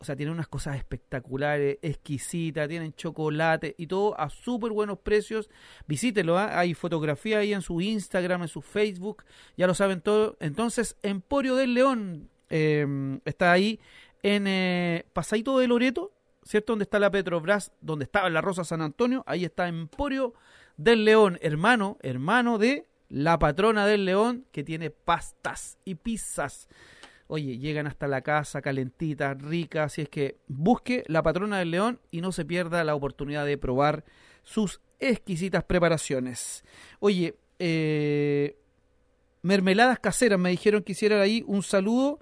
o sea, tienen unas cosas espectaculares, exquisitas, tienen chocolate y todo a súper buenos precios. Visítelo, ¿ah? hay fotografía ahí en su Instagram, en su Facebook, ya lo saben todo. Entonces, Emporio del León eh, está ahí en eh, Pasadito de Loreto, ¿cierto? Donde está la Petrobras, donde estaba la Rosa San Antonio, ahí está Emporio del León, hermano, hermano de la patrona del León, que tiene pastas y pizzas. Oye, llegan hasta la casa calentitas, ricas, así es que busque la patrona del león y no se pierda la oportunidad de probar sus exquisitas preparaciones. Oye, eh, mermeladas caseras, me dijeron que hiciera ahí un saludo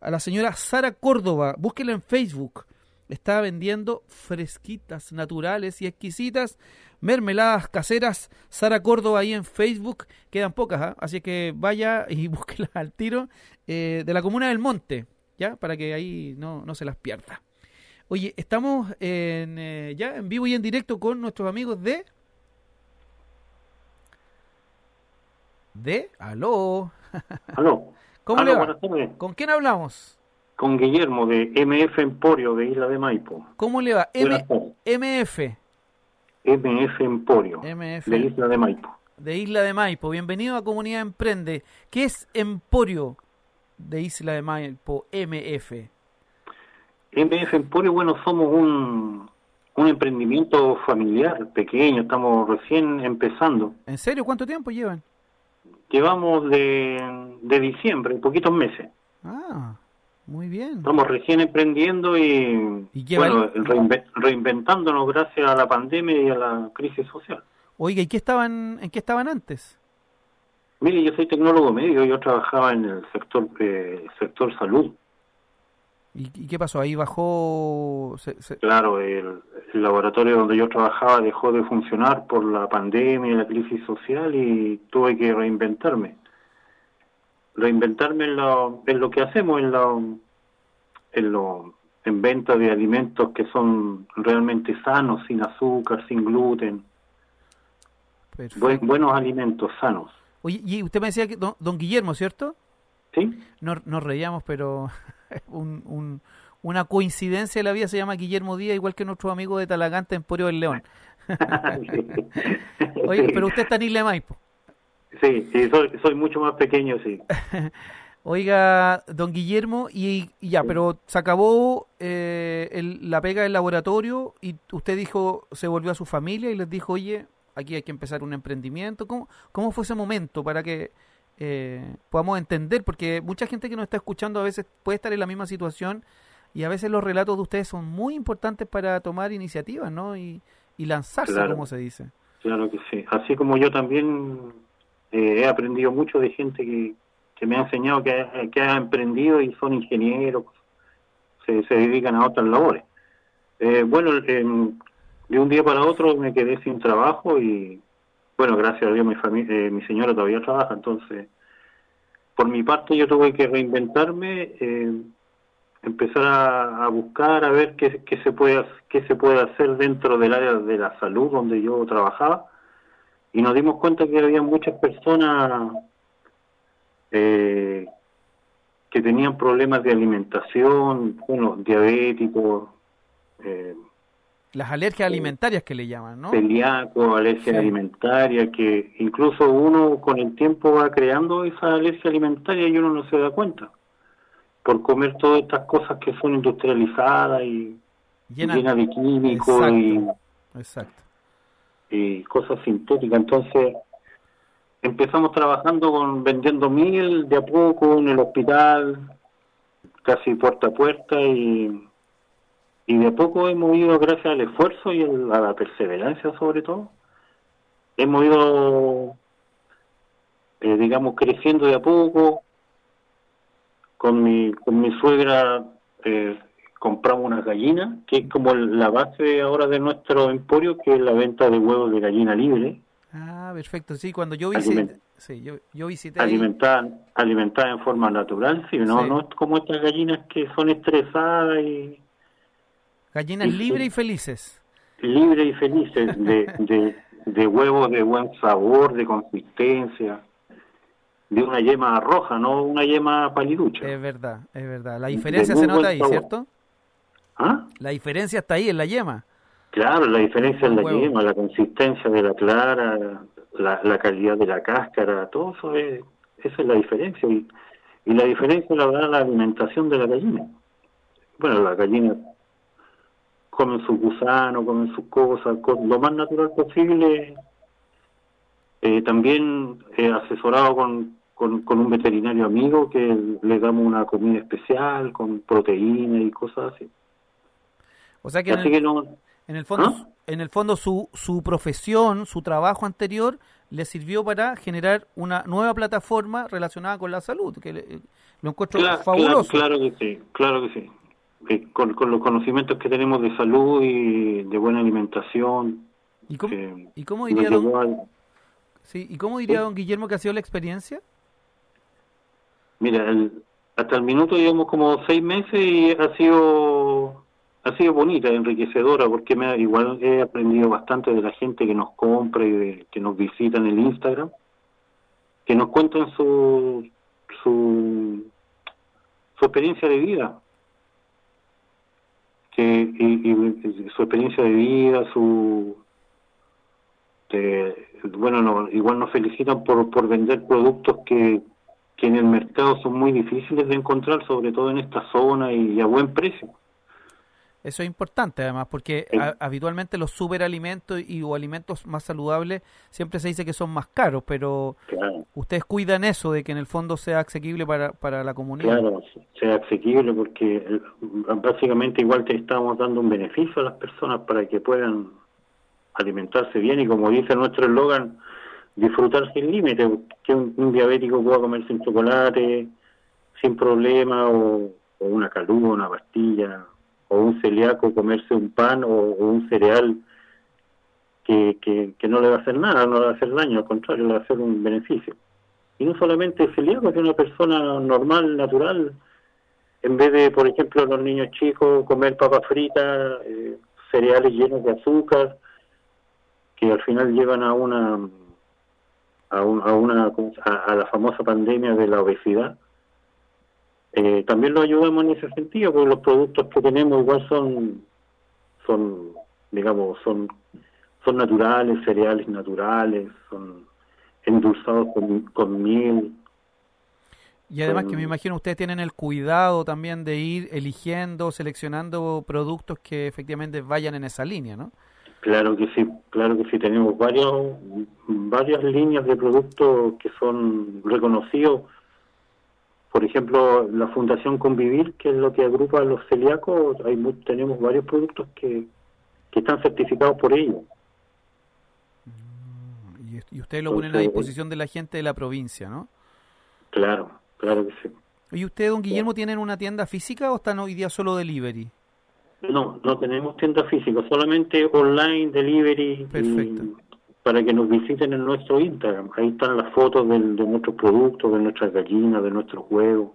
a la señora Sara Córdoba, búsquela en Facebook. Está vendiendo fresquitas, naturales y exquisitas mermeladas caseras. Sara Córdoba ahí en Facebook. Quedan pocas, ¿ah? así que vaya y búsquela al tiro eh, de la comuna del Monte, ¿ya? Para que ahí no, no se las pierda. Oye, estamos en, eh, ya en vivo y en directo con nuestros amigos de ¿De? ¿Aló? Aló. ¿Cómo Aló, le va? ¿Con quién hablamos? Con Guillermo de MF Emporio de Isla de Maipo. ¿Cómo le va? M. MF, MF Emporio MF. de Isla de Maipo. de Isla de Maipo. Bienvenido a Comunidad Emprende. ¿Qué es Emporio de Isla de Maipo? MF. MF Emporio, bueno, somos un, un emprendimiento familiar pequeño, estamos recién empezando. ¿En serio? ¿Cuánto tiempo llevan? Llevamos de, de diciembre, poquitos meses. Ah, muy bien. Estamos recién emprendiendo y, ¿Y qué bueno, reinve- reinventándonos gracias a la pandemia y a la crisis social. Oiga, ¿y qué estaban, en qué estaban antes? Mire, yo soy tecnólogo médico, yo trabajaba en el sector eh, sector salud. ¿Y, y qué pasó? Ahí bajó... se- se- Claro, el, el laboratorio donde yo trabajaba dejó de funcionar por la pandemia y la crisis social y tuve que reinventarme. Reinventarme en lo, en lo que hacemos, en lo, en lo, en venta de alimentos que son realmente sanos, sin azúcar, sin gluten, buen- buenos alimentos sanos. Oye, y usted me decía que don, don Guillermo, ¿cierto? ¿Sí? No, nos reíamos, pero un, un- una coincidencia de la vida se llama Guillermo Díaz, igual que nuestro amigo de Talagante, Emporio del León. Oye, pero usted está en Isla de Maipo. Sí, sí, soy, soy mucho más pequeño, sí. Oiga, don Guillermo, y, y ya, pero se acabó eh, el- la pega del laboratorio y usted dijo, se volvió a su familia y les dijo, oye, aquí hay que empezar un emprendimiento. ¿Cómo, cómo fue ese momento para que eh, podamos entender? Porque mucha gente que nos está escuchando a veces puede estar en la misma situación y a veces los relatos de ustedes son muy importantes para tomar iniciativas, ¿no? Y, y lanzarse, Claro. como se dice. Claro que sí. Así como yo también eh, he aprendido mucho de gente que, que me ha enseñado que ha, que ha emprendido y son ingenieros, se, dedican a otras labores. Eh, bueno, em, de un día para otro me quedé sin trabajo y, bueno, gracias a Dios mi, fami- eh, mi señora todavía trabaja, entonces, por mi parte yo tuve que reinventarme, eh, empezar a, buscar, a ver qué, qué se puede, qué se puede hacer dentro del área de la salud donde yo trabajaba y nos dimos cuenta que había muchas personas eh, que tenían problemas de alimentación, unos diabéticos, eh, Las alergias alimentarias que le llaman, ¿no? celíacos, alergia Sí. alimentaria, que incluso uno con el tiempo va creando esa alergia alimentaria y uno no se da cuenta por comer todas estas cosas que son industrializadas y Llena- llenas de químicos y, Exacto. Y cosas sintéticas. Entonces empezamos trabajando con vendiendo miel de a poco en el hospital, casi puerta a puerta y, y de a poco hemos ido, gracias al esfuerzo y el- a la perseverancia sobre todo, hemos ido, eh, digamos, creciendo de a poco. Con mi, con mi suegra eh, compramos unas gallinas, que es como la base ahora de nuestro emporio, que es la venta de huevos de gallina libre, Ah, perfecto. Sí, cuando yo visité, Aliment- sí, yo, yo visité ahí- alimentada, alimentada en forma natural, sí, no, Sí. no es como estas gallinas que son estresadas y gallinas libres y felices. libres y felices de, de, de huevos de buen sabor, de consistencia, de una yema roja, no una yema paliducha. Es verdad, es verdad. La diferencia se nota ahí, sabor. ¿cierto? ¿Ah? La diferencia está ahí en la yema. Claro, la diferencia en la Huevo. yema, la consistencia de la clara, la, la calidad de la cáscara, todo eso es, esa es la diferencia. Y, y la diferencia la da la alimentación de la gallina. Bueno, la gallina comen sus gusanos, comen sus cosas, lo más natural posible. Eh, también eh, asesorado con, con, con un veterinario amigo que le damos una comida especial con proteína y cosas así. O sea que en el, que no, en el fondo, ¿Ah? en el fondo su, su profesión, su trabajo anterior le sirvió para generar una nueva plataforma relacionada con la salud, que le- lo encuentro Cla- fabuloso. Claro, claro que sí, claro que sí. Eh, con, con los conocimientos que tenemos de salud y de buena alimentación. ¿Y cómo, que y cómo diría don, al- sí, ¿y cómo diría Sí. don Guillermo que ha sido la experiencia? Mira, el- hasta el minuto llevamos como seis meses y ha sido ha sido bonita, enriquecedora, porque me, igual he aprendido bastante de la gente que nos compra y de, que nos visita en el Instagram. que nos cuentan su, su, experiencia de vida. Que, y, su experiencia de vida, su, este, bueno, no, igual nos felicitan por, por vender productos que en el mercado son muy difíciles de encontrar, sobre todo en esta zona y a buen precio. Eso es importante además, porque habitualmente los superalimentos y o alimentos más saludables siempre se dice que son más caros, pero ustedes cuidan eso de que en el fondo sea asequible para, para la comunidad. Claro, sea asequible porque básicamente igual te estamos dando un beneficio a las personas para que puedan alimentarse bien y como dice nuestro eslogan, disfrutar sin límite, que un, diabético pueda comer sin chocolate, sin problema, o, una calúa, una pastilla, o un celíaco comerse un pan o, un cereal que, que, no le va a hacer nada, no le va a hacer daño, al contrario, le va a hacer un beneficio. Y no solamente el celíaco, es una persona normal, natural, en vez de, por ejemplo, los niños chicos comer papas fritas, eh, cereales llenos de azúcar, que al final llevan a una a, una a, la famosa pandemia de la obesidad eh, también lo ayudamos en ese sentido porque los productos que tenemos igual son son digamos son son naturales cereales naturales son endulzados con, con miel y además que me imagino ustedes tienen el cuidado también de ir eligiendo, seleccionando productos que efectivamente vayan en esa línea, ¿no? Claro que sí, claro que sí. Tenemos varios, varias líneas de productos que son reconocidos. Por ejemplo, la Fundación Convivir, que es lo que agrupa a los celíacos, hay tenemos varios productos que, que están certificados por ellos. Mm, y, ustedes lo ponen a disposición de la gente de la provincia, ¿no? Claro, claro que sí. ¿Y usted, don Guillermo, tienen una tienda física o están hoy día solo delivery? No, no tenemos tienda física, solamente online, delivery. Para que nos visiten en nuestro Instagram. Ahí están las fotos de, nuestros productos, de nuestras gallinas, de nuestros huevos.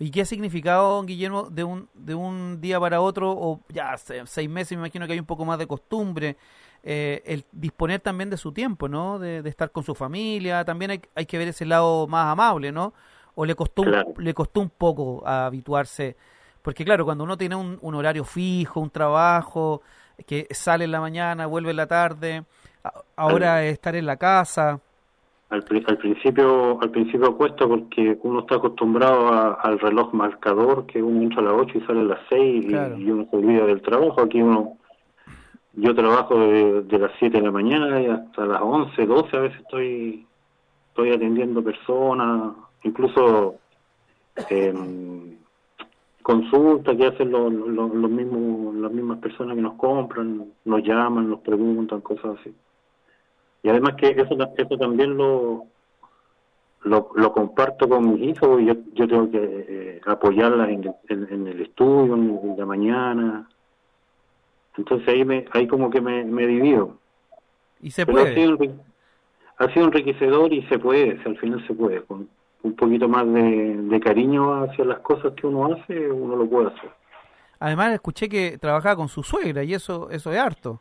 ¿Y qué ha significado, Guillermo, de un, de un día para otro, o ya seis meses, me imagino que hay un poco más de costumbre, eh, el disponer también de su tiempo, ¿no? De, estar con su familia, también hay, hay, que ver ese lado más amable, ¿no? ¿O le costó, le costó un poco habituarse porque claro, cuando uno tiene un, horario fijo, un trabajo, que sale en la mañana, vuelve en la tarde, ahora estar en la casa. Al, principio al principio cuesta porque uno está acostumbrado al reloj marcador, que uno entra a las 8 y sale a las 6 y, uno se olvida del trabajo. Aquí uno, yo trabajo de, las 7 de la mañana y hasta las 11, 12 a veces estoy, estoy atendiendo personas, incluso... Eh, consulta que hacen los, los, mismos las mismas personas que nos compran nos llaman nos preguntan cosas así y además que eso eso también lo lo, comparto con mis hijos y yo, yo tengo que eh, apoyarlas en, en, el estudio en, la mañana entonces ahí me ahí como que me, me divido y se puede ha sido, ha sido enriquecedor y se puede al final se puede con, un poquito más de, cariño hacia las cosas que uno hace, uno lo puede hacer. Además, escuché que trabajaba con su suegra y eso eso es harto.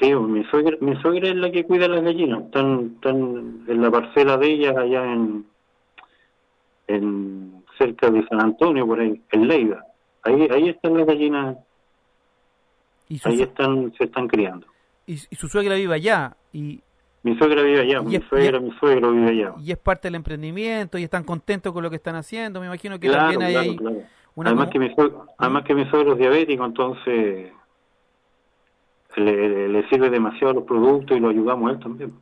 Sí, mi suegra, mi suegra es la que cuida las gallinas. Están, están en la parcela de ellas allá en, en cerca de San Antonio, por ahí, en Leida. Ahí, ahí están las gallinas. ahí están, se están criando. Y, y, su suegra vive allá. y mi suegra vive allá, mi suegra, mi suegro vive allá. Y es parte del emprendimiento y están contentos con lo que están haciendo. Me imagino que también hay además, que mi suegro, además que mi suegro es diabético, entonces le, sirve demasiado los productos y lo ayudamos a él también.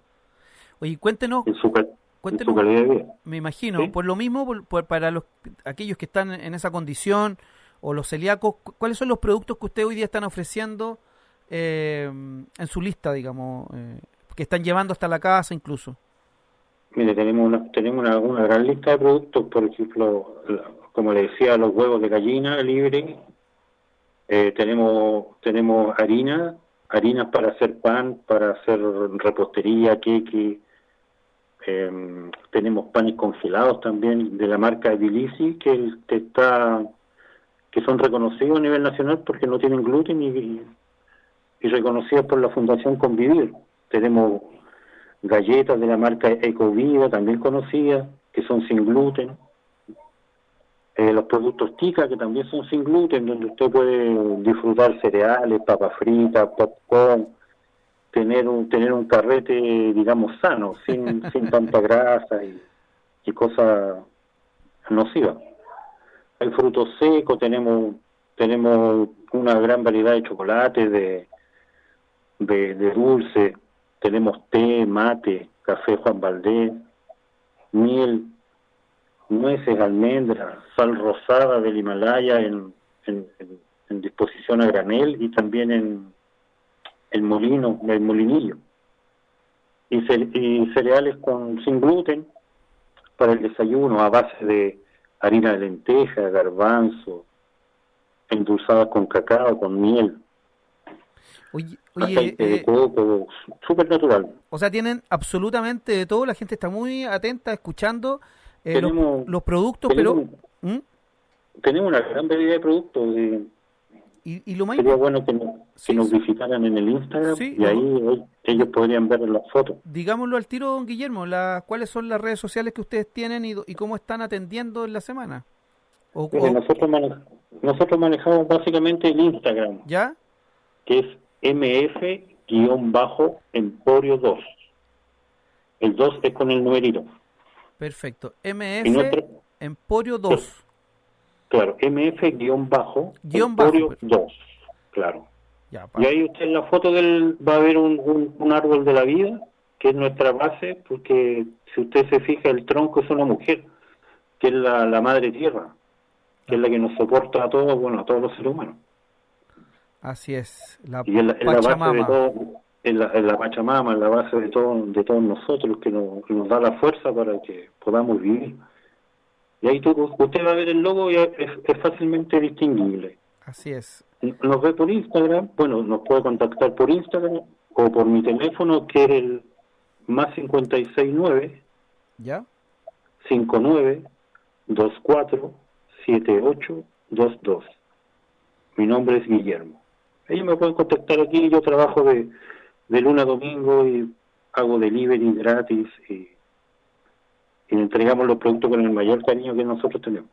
Oye, cuéntenos. En su, calidad de vida. Me imagino, por lo mismo, para los aquellos que están en esa condición o los celíacos, ¿cuáles son los productos que ustedes hoy día están ofreciendo eh, en su lista, digamos? Eh, que están llevando hasta la casa incluso? Mire, tenemos una, tenemos una, gran lista de productos, por ejemplo, como le decía, los huevos de gallina libre, eh, tenemos tenemos harina, harinas para hacer pan, para hacer repostería, queque, eh, tenemos panes congelados también de la marca Edilisi, que, que está que son reconocidos a nivel nacional porque no tienen gluten y, y reconocidos por la Fundación Convivir tenemos galletas de la marca Ecovida, también conocida, que son sin gluten. Eh, los productos Tica, que también son sin gluten, donde usted puede disfrutar cereales, papas fritas, popcorn, tener un, tener un carrete, digamos, sano, sin, sin tanta grasa y, y cosas nocivas. Hay frutos secos, tenemos tenemos una gran variedad de chocolates, de, de, de dulce, tenemos té, mate, café Juan Valdés, miel, nueces, almendras, sal rosada del Himalaya en, en, en, disposición a granel y también en el molino, el molinillo. Y, y cereales con sin gluten para el desayuno a base de harina de lenteja, garbanzo, endulzadas con cacao, con miel. Oye, aceite de eh, coco, súper natural. o sea, tienen absolutamente de todo, la gente está muy atenta, escuchando eh, Tenemos- los productos, tenemos- pero... ¿Mm? Tenemos una gran variedad de productos. y Y, y lo más sería bueno que, nos- que Sí, nos sí. visitaran en el Instagram Sí, y ahí ellos podrían ver las fotos. digámoslo al tiro, don Guillermo, la, ¿cuáles son las redes sociales que ustedes tienen y, cómo están atendiendo en la semana? O, Mire, o- nosotros, mane- nosotros manejamos básicamente el Instagram, ¿Ya? que es mf-emporio 2. El 2 es con el numerito. Perfecto. MF Emporio 2. claro, mf-emporio Guión bajo. 2. Claro. Ya, pa- Y ahí usted en la foto del va a ver un, un, un árbol de la vida, que es nuestra base, porque si usted se fija, el tronco es una mujer, que es la, la madre tierra, que es la que nos soporta a todos, bueno, a todos los seres humanos. Así es. La Y es la, es la base de todo, es la, es la Pachamama, es la base de, todo, de todos nosotros, que nos, que nos da la fuerza para que podamos vivir. Y ahí tú, usted va a ver el logo y es, es fácilmente distinguible. Así es. Nos ve por Instagram, bueno, nos puede contactar por Instagram o por mi teléfono que es el más 569 ¿Ya? 59 24 78 22. Mi nombre es Guillermo. Ellos me pueden contactar aquí, yo trabajo de, de lunes a domingo y hago delivery gratis y, y entregamos los productos con el mayor cariño que nosotros tenemos.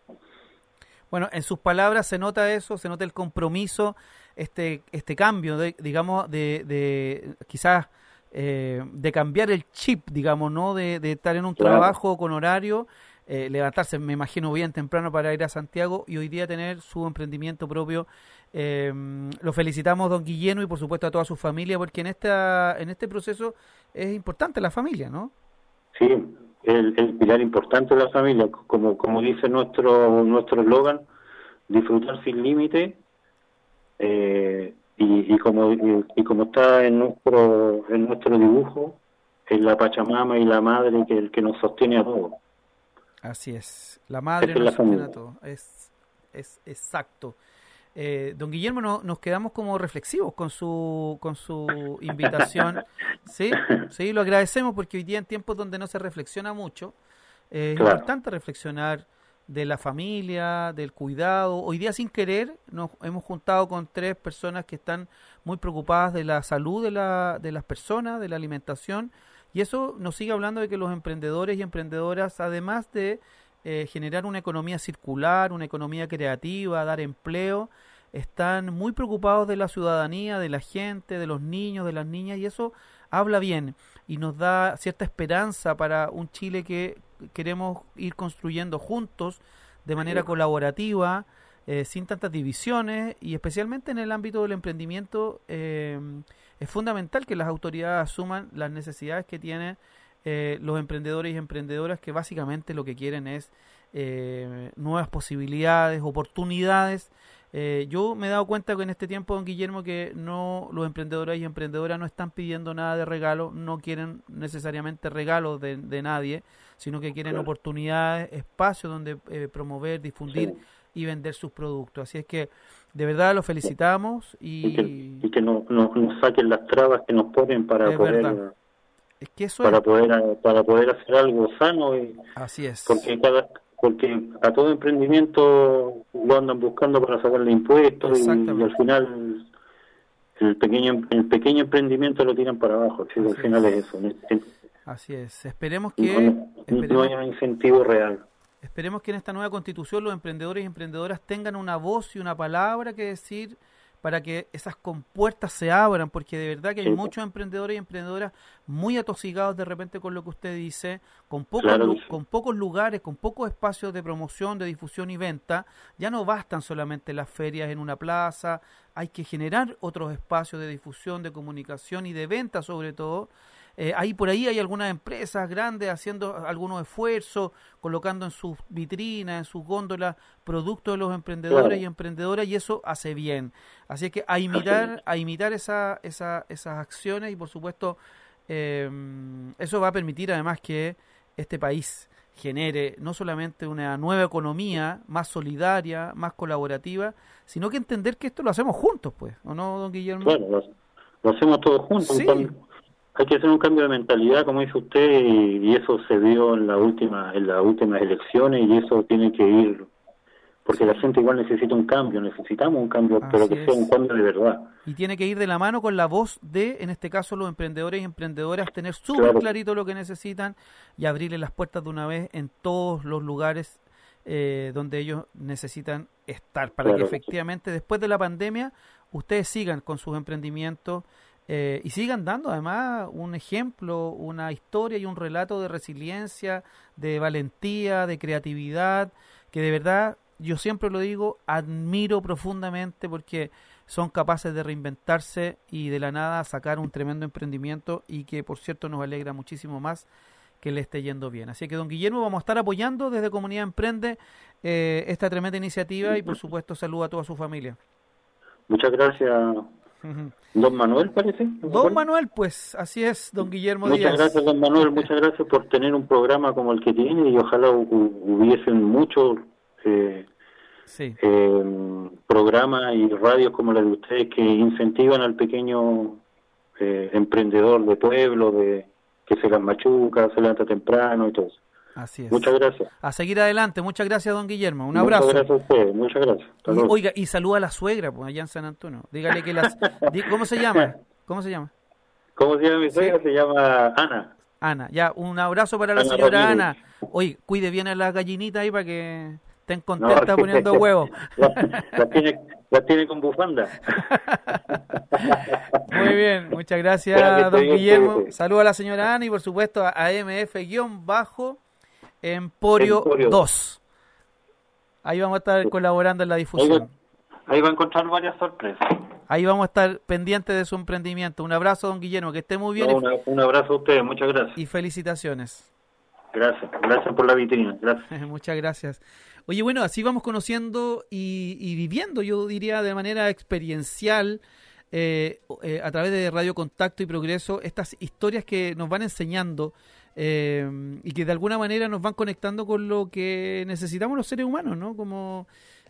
Bueno, en sus palabras se nota eso, se nota el compromiso, este, este cambio, de, digamos, de, de quizás eh, de cambiar el chip, digamos, ¿no? De, de estar en un Claro. trabajo con horario, eh, levantarse, me imagino, bien temprano para ir a Santiago y hoy día tener su emprendimiento propio. Eh, lo felicitamos, don Guillermo, y por supuesto a toda su familia, porque en, esta, en este proceso es importante la familia, ¿no? Sí, el, el pilar importante de la familia, como como dice nuestro nuestro eslogan, disfrutar sin límite eh, y, y como y, y como está en nuestro en nuestro dibujo, es la Pachamama y la madre que el que nos sostiene a todos. Así es. La madre la nos sostiene a familia. todo. Es, es exacto. Eh, don Guillermo, no- nos quedamos como reflexivos con su, con su invitación. Sí, sí, lo agradecemos porque hoy día en tiempos donde no se reflexiona mucho, eh, es importante reflexionar de la familia, del cuidado. Hoy día sin querer nos hemos juntado con tres personas que están muy preocupadas de la salud de, la, de las personas, de la alimentación. Y eso nos sigue hablando de que los emprendedores y emprendedoras, además de eh, generar una economía circular, una economía creativa, dar empleo, están muy preocupados de la ciudadanía, de la gente, de los niños, de las niñas, y eso habla bien y nos da cierta esperanza para un Chile que queremos ir construyendo juntos de manera colaborativa, eh, sin tantas divisiones y especialmente en el ámbito del emprendimiento eh, es fundamental que las autoridades asuman las necesidades que tienen eh, los emprendedores y emprendedoras que básicamente lo que quieren es eh, nuevas posibilidades, oportunidades. Eh, yo me he dado cuenta que en este tiempo, don Guillermo, que no los emprendedores y emprendedoras no están pidiendo nada de regalo, no quieren necesariamente regalos de, de nadie, sino que quieren Claro. oportunidades, espacios donde eh, promover, difundir Sí. y vender sus productos. Así es que de verdad los felicitamos Y que, y que no, no- nos saquen las trabas que nos ponen para poder verdad. Es que eso para es poder para poder hacer algo sano y, así es. porque cada porque a todo emprendimiento lo andan buscando para sacarle impuestos y, y al final el pequeño el pequeño emprendimiento lo tiran para abajo al final es. es eso Así es. Esperemos que no esperemos, hay un incentivo real. esperemos que en esta nueva constitución los emprendedores y emprendedoras tengan una voz y una palabra que decir para que esas compuertas se abran, porque de verdad que hay muchos emprendedores y emprendedoras muy atosigados de repente con lo que usted dice, con pocos, Claro con pocos lugares, con pocos espacios de promoción, de difusión y venta. Ya no bastan solamente las ferias en una plaza, hay que generar otros espacios de difusión, de comunicación y de venta sobre todo. Eh, ahí por ahí hay algunas empresas grandes haciendo algunos esfuerzos, colocando en sus vitrinas, en sus góndolas, productos de los emprendedores Claro. y emprendedoras, y eso hace bien. Así es que a imitar, a imitar esa, esa, esas acciones y por supuesto eh, eso va a permitir además que este país genere no solamente una nueva economía más solidaria, más colaborativa, sino que entender que esto lo hacemos juntos, pues, ¿o no, don Guillermo? Claro, lo, lo hacemos todos juntos. un Sí. Hay que hacer un cambio de mentalidad, como dice usted, y, y eso se vio en la última, en las últimas elecciones y eso tiene que ir, porque la gente igual necesita un cambio, necesitamos un cambio, pero que sea un cambio de verdad. Y tiene que ir de la mano con la voz de, en este caso, los emprendedores y emprendedoras, tener súper Claro. clarito lo que necesitan y abrirle las puertas de una vez en todos los lugares eh, donde ellos necesitan estar, para Claro que efectivamente después de la pandemia ustedes sigan con sus emprendimientos eh, y sigan dando además un ejemplo, una historia y un relato de resiliencia, de valentía, de creatividad, que de verdad, yo siempre lo digo, admiro profundamente porque son capaces de reinventarse y de la nada sacar un tremendo emprendimiento y que por cierto nos alegra muchísimo más que le esté yendo bien. Así que don Guillermo vamos a estar apoyando desde Comunidad Emprende eh, esta tremenda iniciativa y por supuesto saludo a toda su familia. Muchas gracias, don Manuel, parece. ¿No me Don acuerdo? Manuel, pues así es, don Guillermo Muchas Díaz. gracias, don Manuel, muchas gracias por tener un programa como el que tiene y ojalá hu- hu- hubiesen muchos eh, Sí, eh, programas y radios como la de ustedes que incentivan al pequeño eh, emprendedor de pueblo, de que se las machuca, se levanta temprano y todo eso. Así es. Muchas gracias. A seguir adelante. Muchas gracias, don Guillermo. Un Muchas abrazo. gracias a ustedes, muchas gracias. Oiga, y saluda a la suegra, pues allá en San Antonio. Dígale que las... ¿Cómo se llama? ¿Cómo se llama? ¿Cómo se llama mi suegra? Se llama Ana. Ana. Ya, un abrazo para la Ana señora Ramírez. Ana. Oye, cuide bien a las gallinitas ahí para que estén No, contentas poniendo huevos. La, la tiene, la tiene con bufanda. Muy bien, muchas gracias, Gracias, don Guillermo. Saludos a la señora Ana y por supuesto a AMF-Emporio Emporio. 2. Ahí vamos a estar colaborando en la difusión. ahí va a encontrar varias sorpresas. Ahí vamos a estar pendientes de su emprendimiento. Un abrazo, don Guillermo, que esté muy bien No, y- una- un abrazo a ustedes, muchas gracias. y felicitaciones. Gracias, gracias por la vitrina, gracias. Muchas gracias. Oye, bueno, así vamos conociendo y, y viviendo, yo diría, de manera experiencial, eh, eh, a través de Radio Contacto y Progreso, estas historias que nos van enseñando eh, y que de alguna manera nos van conectando con lo que necesitamos los seres humanos, ¿no? Como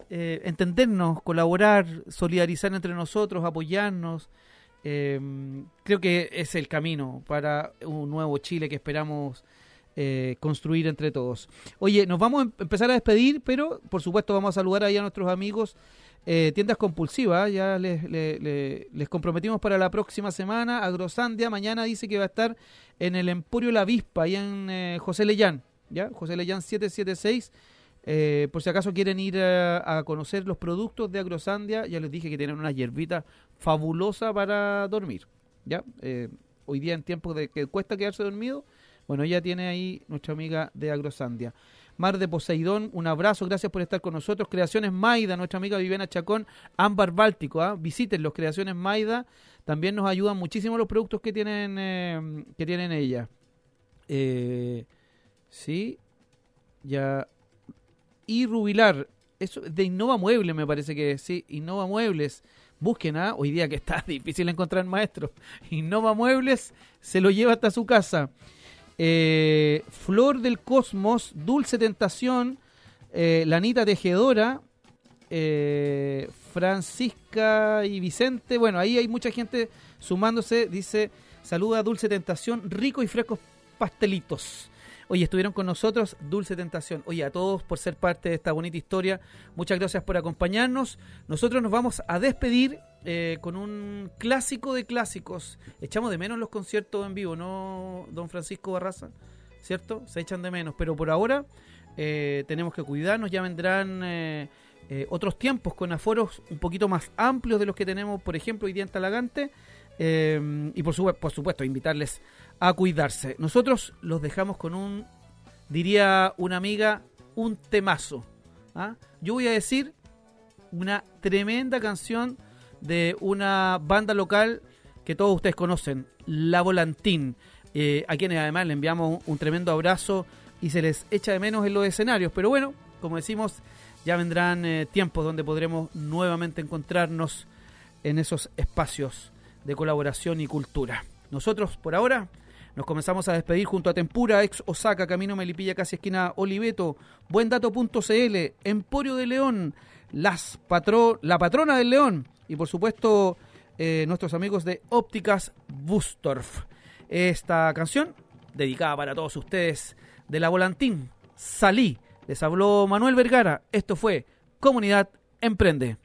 eh, entendernos, colaborar, solidarizar entre nosotros, apoyarnos. Eh, creo que es el camino para un nuevo Chile que esperamos eh, construir entre todos. Oye, nos vamos a em- empezar a despedir, pero por supuesto vamos a saludar ahí a nuestros amigos eh, Tiendas Compulsivas. Ya les, le- le- les comprometimos para la próxima semana. Agrosandia mañana dice que va a estar en el Emporio La Vispa, ahí en eh, José Leyán. ¿ya? José Leyán 776. Eh, por si acaso quieren ir a, a conocer los productos de Agrosandia, ya les dije que tienen una hierbita fabulosa para dormir. ¿ya? Eh, hoy día en tiempos de que cuesta quedarse dormido, bueno, ya tiene ahí nuestra amiga de Agrosandia. Mar de Poseidón, un abrazo, gracias por estar con nosotros. Creaciones Maida, nuestra amiga Viviana Chacón, Ámbar Báltico, ¿ah? visiten los Creaciones Maida, también nos ayudan muchísimo los productos que tienen, eh, que tienen ella. Eh, sí, ya. Y Rubilar, eso de Innova Muebles me parece que es, sí, Innova Muebles. Busquen, ¿ah? hoy día que está difícil encontrar maestros. Innova Muebles se lo lleva hasta su casa. Eh, Flor del Cosmos, Dulce Tentación, eh, Lanita Tejedora, eh, Francisca y Vicente. Bueno, ahí hay mucha gente sumándose. Dice, saluda Dulce Tentación, rico y frescos pastelitos. Oye, estuvieron con nosotros Dulce Tentación. Oye, a todos por ser parte de esta bonita historia. Muchas gracias por acompañarnos. Nosotros nos vamos a despedir eh, con un clásico de clásicos. Echamos de menos los conciertos en vivo, ¿no, don Francisco Barraza? ¿Cierto? Se echan de menos, pero por ahora eh, tenemos que cuidarnos, ya vendrán eh, otros tiempos con aforos un poquito más amplios de los que tenemos, por ejemplo, hoy día en Talagante. y por, por supuesto, invitarles a cuidarse. Nosotros los dejamos con un, diría una amiga, un temazo. ¿ah? Yo voy a decir una tremenda canción de una banda local que todos ustedes conocen, La Volantín, eh, a quienes además le enviamos un, tremendo abrazo y se les echa de menos en los escenarios. Pero bueno, como decimos, ya vendrán eh, tiempos donde podremos nuevamente encontrarnos en esos espacios de colaboración y cultura. Nosotros, por ahora, nos comenzamos a despedir junto a Tempura, ex Osaka, Camino Melipilla, casi esquina Oliveto, Buendato.cl, Emporio de León, las patro la patrona del León y por supuesto eh, nuestros amigos de Ópticas Bustorf. Esta canción, dedicada para todos ustedes, de la Volantín, Salí. Les habló Manuel Vergara. Esto fue Comunidad Emprende.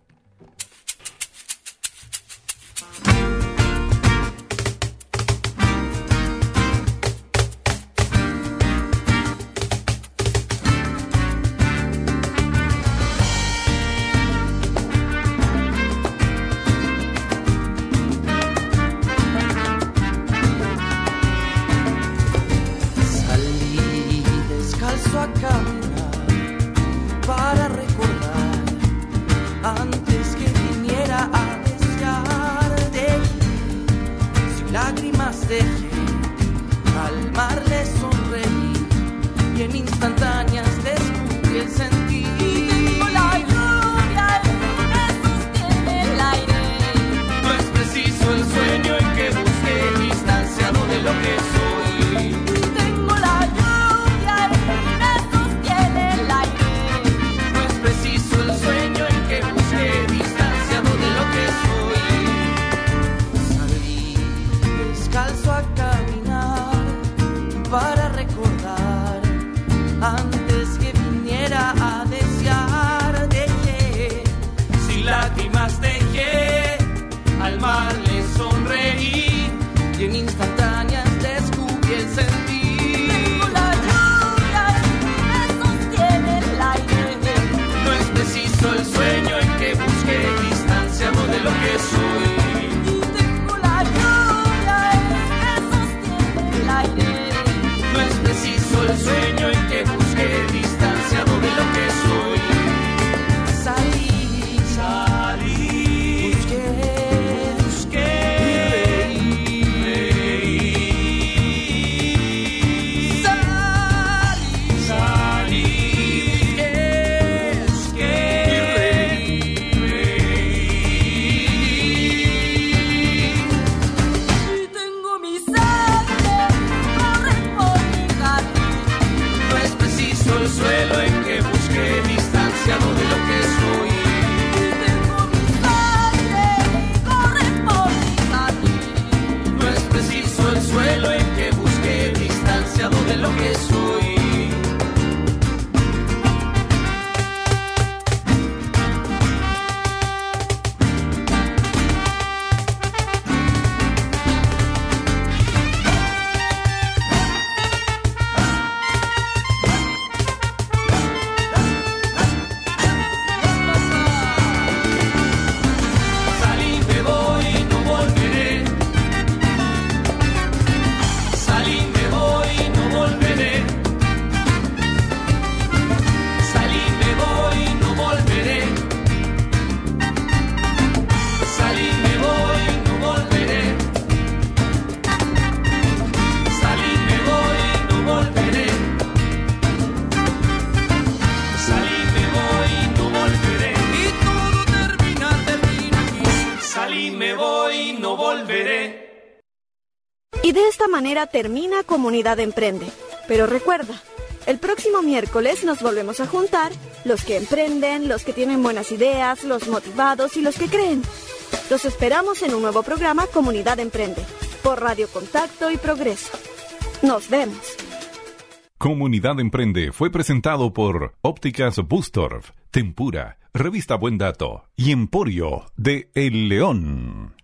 Manera termina Comunidad Emprende. Pero recuerda, el próximo miércoles nos volvemos a juntar los que emprenden, los que tienen buenas ideas, los motivados y los que creen. Los esperamos en un nuevo programa Comunidad Emprende por Radio Contacto y Progreso. Nos vemos. Comunidad Emprende fue presentado por Ópticas Bustorf. Tempura, Revista Buen Dato y Emporio de El León.